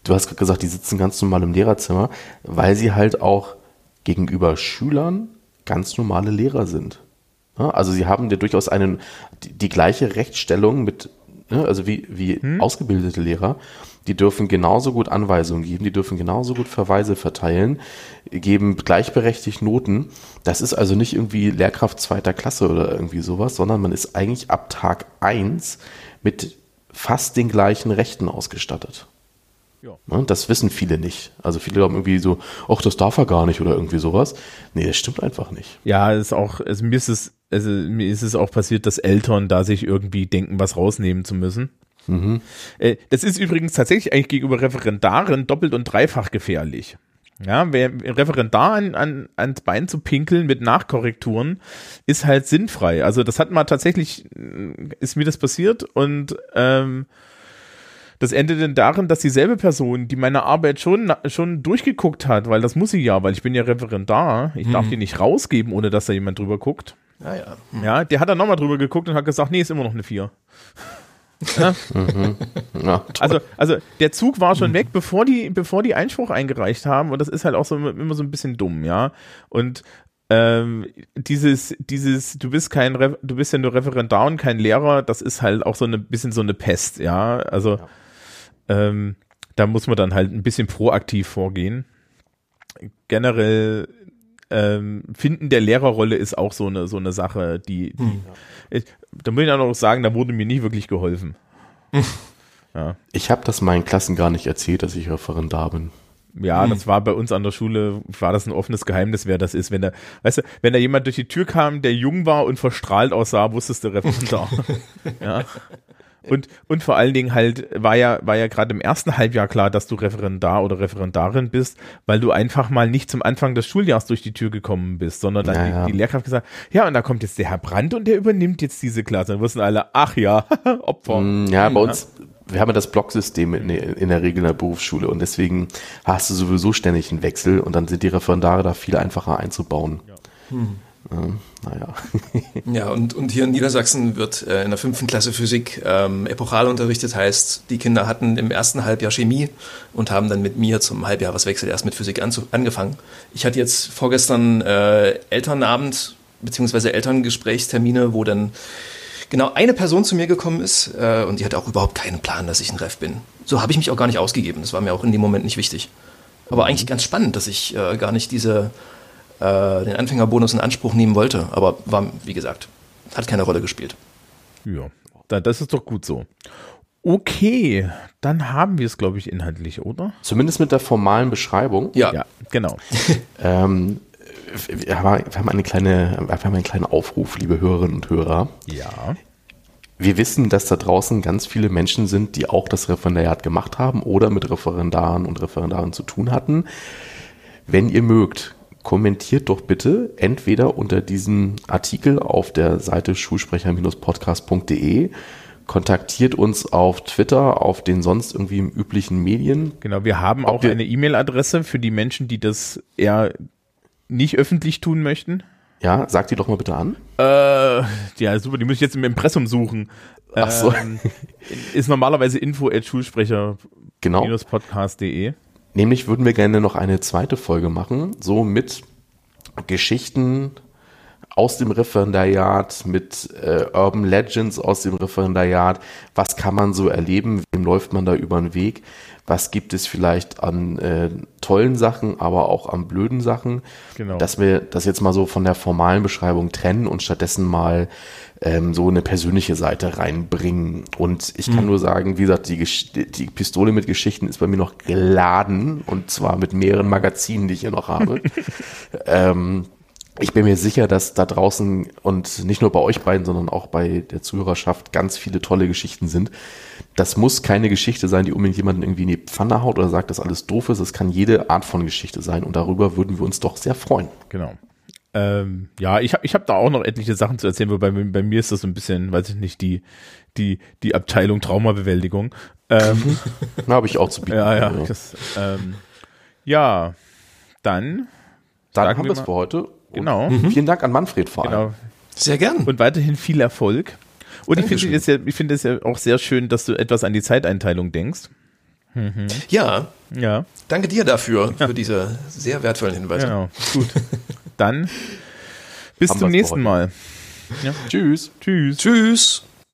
du hast gerade gesagt, die sitzen ganz normal im Lehrerzimmer, weil sie halt auch gegenüber Schülern ganz normale Lehrer sind. also sie haben ja durchaus einen, die, die gleiche Rechtsstellung mit also wie, wie hm? ausgebildete Lehrer, die dürfen genauso gut Anweisungen geben, die dürfen genauso gut Verweise verteilen, geben gleichberechtigt Noten. Das ist also nicht irgendwie Lehrkraft zweiter Klasse oder irgendwie sowas, sondern man ist eigentlich ab Tag eins mit fast den gleichen Rechten ausgestattet. Ja. Ne, das wissen viele nicht. Also viele glauben irgendwie so, ach, das darf er gar nicht oder irgendwie sowas. Nee, das stimmt einfach nicht. Ja, es ist auch, also mir ist es, also mir ist es auch passiert, dass Eltern da sich irgendwie denken, was rausnehmen zu müssen. Mhm. Äh, das ist übrigens tatsächlich eigentlich gegenüber Referendaren doppelt und dreifach gefährlich. Ja, wer Referendar an, an, ans Bein zu pinkeln mit Nachkorrekturen ist halt sinnfrei. Also das hat mal tatsächlich, äh, ist mir das passiert und ähm, das endet dann darin, dass dieselbe Person, die meine Arbeit schon, schon durchgeguckt hat, weil das muss sie ja, weil ich bin ja Referendar, ich mhm. darf die nicht rausgeben, ohne dass da jemand drüber guckt. Ja, ja. Mhm. Ja, der hat dann nochmal drüber geguckt und hat gesagt, nee, ist immer noch eine 4. Ja. mhm. ja, also, also der Zug war schon weg, bevor die, bevor die Einspruch eingereicht haben und das ist halt auch so immer so ein bisschen dumm, ja. Und ähm, dieses, dieses, du bist kein, Re du bist ja nur Referendar und kein Lehrer, das ist halt auch so ein bisschen so eine Pest, ja. Also ja. Ähm, da muss man dann halt ein bisschen proaktiv vorgehen. Generell ähm, Finden der Lehrerrolle ist auch so eine, so eine Sache, die, die hm. ich, da muss ich auch noch sagen, da wurde mir nie wirklich geholfen. ja. Ich habe das meinen Klassen gar nicht erzählt, dass ich Referendar bin. Ja, hm. das war bei uns an der Schule, war das ein offenes Geheimnis, wer das ist. Wenn da, weißt du, wenn da jemand durch die Tür kam, der jung war und verstrahlt aussah, wusstest du Referendar. ja. Und, und vor allen Dingen halt war ja, war ja gerade im ersten Halbjahr klar, dass du Referendar oder Referendarin bist, weil du einfach mal nicht zum Anfang des Schuljahrs durch die Tür gekommen bist, sondern dann naja. die, die, Lehrkraft gesagt, ja, und da kommt jetzt der Herr Brandt und der übernimmt jetzt diese Klasse. Dann wussten alle, ach ja, Opfer. Mm, ja, bei uns, wir haben ja das Blocksystem in, in, der Regel in der Berufsschule und deswegen hast du sowieso ständig einen Wechsel und dann sind die Referendare da viel einfacher einzubauen. Ja. Hm. Ähm, naja. ja, und, und hier in Niedersachsen wird äh, in der fünften Klasse Physik ähm, epochal unterrichtet, heißt, die Kinder hatten im ersten Halbjahr Chemie und haben dann mit mir zum Halbjahreswechsel erst mit Physik angefangen. Ich hatte jetzt vorgestern äh, Elternabend beziehungsweise Elterngesprächstermine, wo dann genau eine Person zu mir gekommen ist äh, und die hatte auch überhaupt keinen Plan, dass ich ein Ref bin. So habe ich mich auch gar nicht ausgegeben. Das war mir auch in dem Moment nicht wichtig. Aber eigentlich ganz spannend, dass ich äh, gar nicht diese äh, den Anfängerbonus in Anspruch nehmen wollte. Aber war, wie gesagt, hat keine Rolle gespielt. Ja, das ist doch gut so. Okay, dann haben wir es, glaube ich, inhaltlich, oder? Zumindest mit der formalen Beschreibung. Ja, ja genau. ähm, wir, haben eine kleine, wir haben einen kleinen Aufruf, liebe Hörerinnen und Hörer. Ja. Wir wissen, dass da draußen ganz viele Menschen sind, die auch das Referendariat gemacht haben oder mit Referendaren und Referendaren zu tun hatten. Wenn ihr mögt, kommentiert doch bitte entweder unter diesem Artikel auf der Seite schulsprecher-podcast.de, kontaktiert uns auf Twitter, auf den sonst irgendwie üblichen Medien. Genau, wir haben auch eine E-Mail-Adresse für die Menschen, die das eher nicht öffentlich tun möchten. Ja, sag die doch mal bitte an. Äh, ja, super, die muss ich jetzt im Impressum suchen. Ach so. Ähm, ist normalerweise info at schulsprecher-podcast.de. Genau. Nämlich würden wir gerne noch eine zweite Folge machen, so mit Geschichten aus dem Referendariat, mit äh, Urban Legends aus dem Referendariat. Was kann man so erleben? Wem läuft man da über den Weg? Was gibt es vielleicht an äh, tollen Sachen, aber auch an blöden Sachen? Genau. Dass wir das jetzt mal so von der formalen Beschreibung trennen und stattdessen mal ähm, so eine persönliche Seite reinbringen. Und ich kann mhm. nur sagen, wie gesagt, die, die Pistole mit Geschichten ist bei mir noch geladen und zwar mit mehreren Magazinen, die ich hier noch habe. ähm, ich bin mir sicher, dass da draußen und nicht nur bei euch beiden, sondern auch bei der Zuhörerschaft ganz viele tolle Geschichten sind. Das muss keine Geschichte sein, die unbedingt jemanden irgendwie in die Pfanne haut oder sagt, dass alles doof ist. Es kann jede Art von Geschichte sein und darüber würden wir uns doch sehr freuen. Genau. Ähm, ja, ich habe ich hab da auch noch etliche Sachen zu erzählen, wobei bei mir ist das so ein bisschen, weiß ich nicht, die, die, die Abteilung Traumabewältigung. Ähm, habe ich auch zu bieten. Ja, ja. Ja, das, ähm, ja dann. Dann haben wir es für heute. Genau. Mhm. Vielen Dank an Manfred vor allem. Genau. Sehr gern. Und weiterhin viel Erfolg. Und Dankeschön. ich finde es ja, ich es ja auch sehr schön, dass du etwas an die Zeiteinteilung denkst. Mhm. Ja. Ja. Danke dir dafür, ja. für diese sehr wertvollen Hinweise. Genau. Gut. Dann bis Haben zum nächsten Mal. Ja. Tschüss. Tschüss. Tschüss.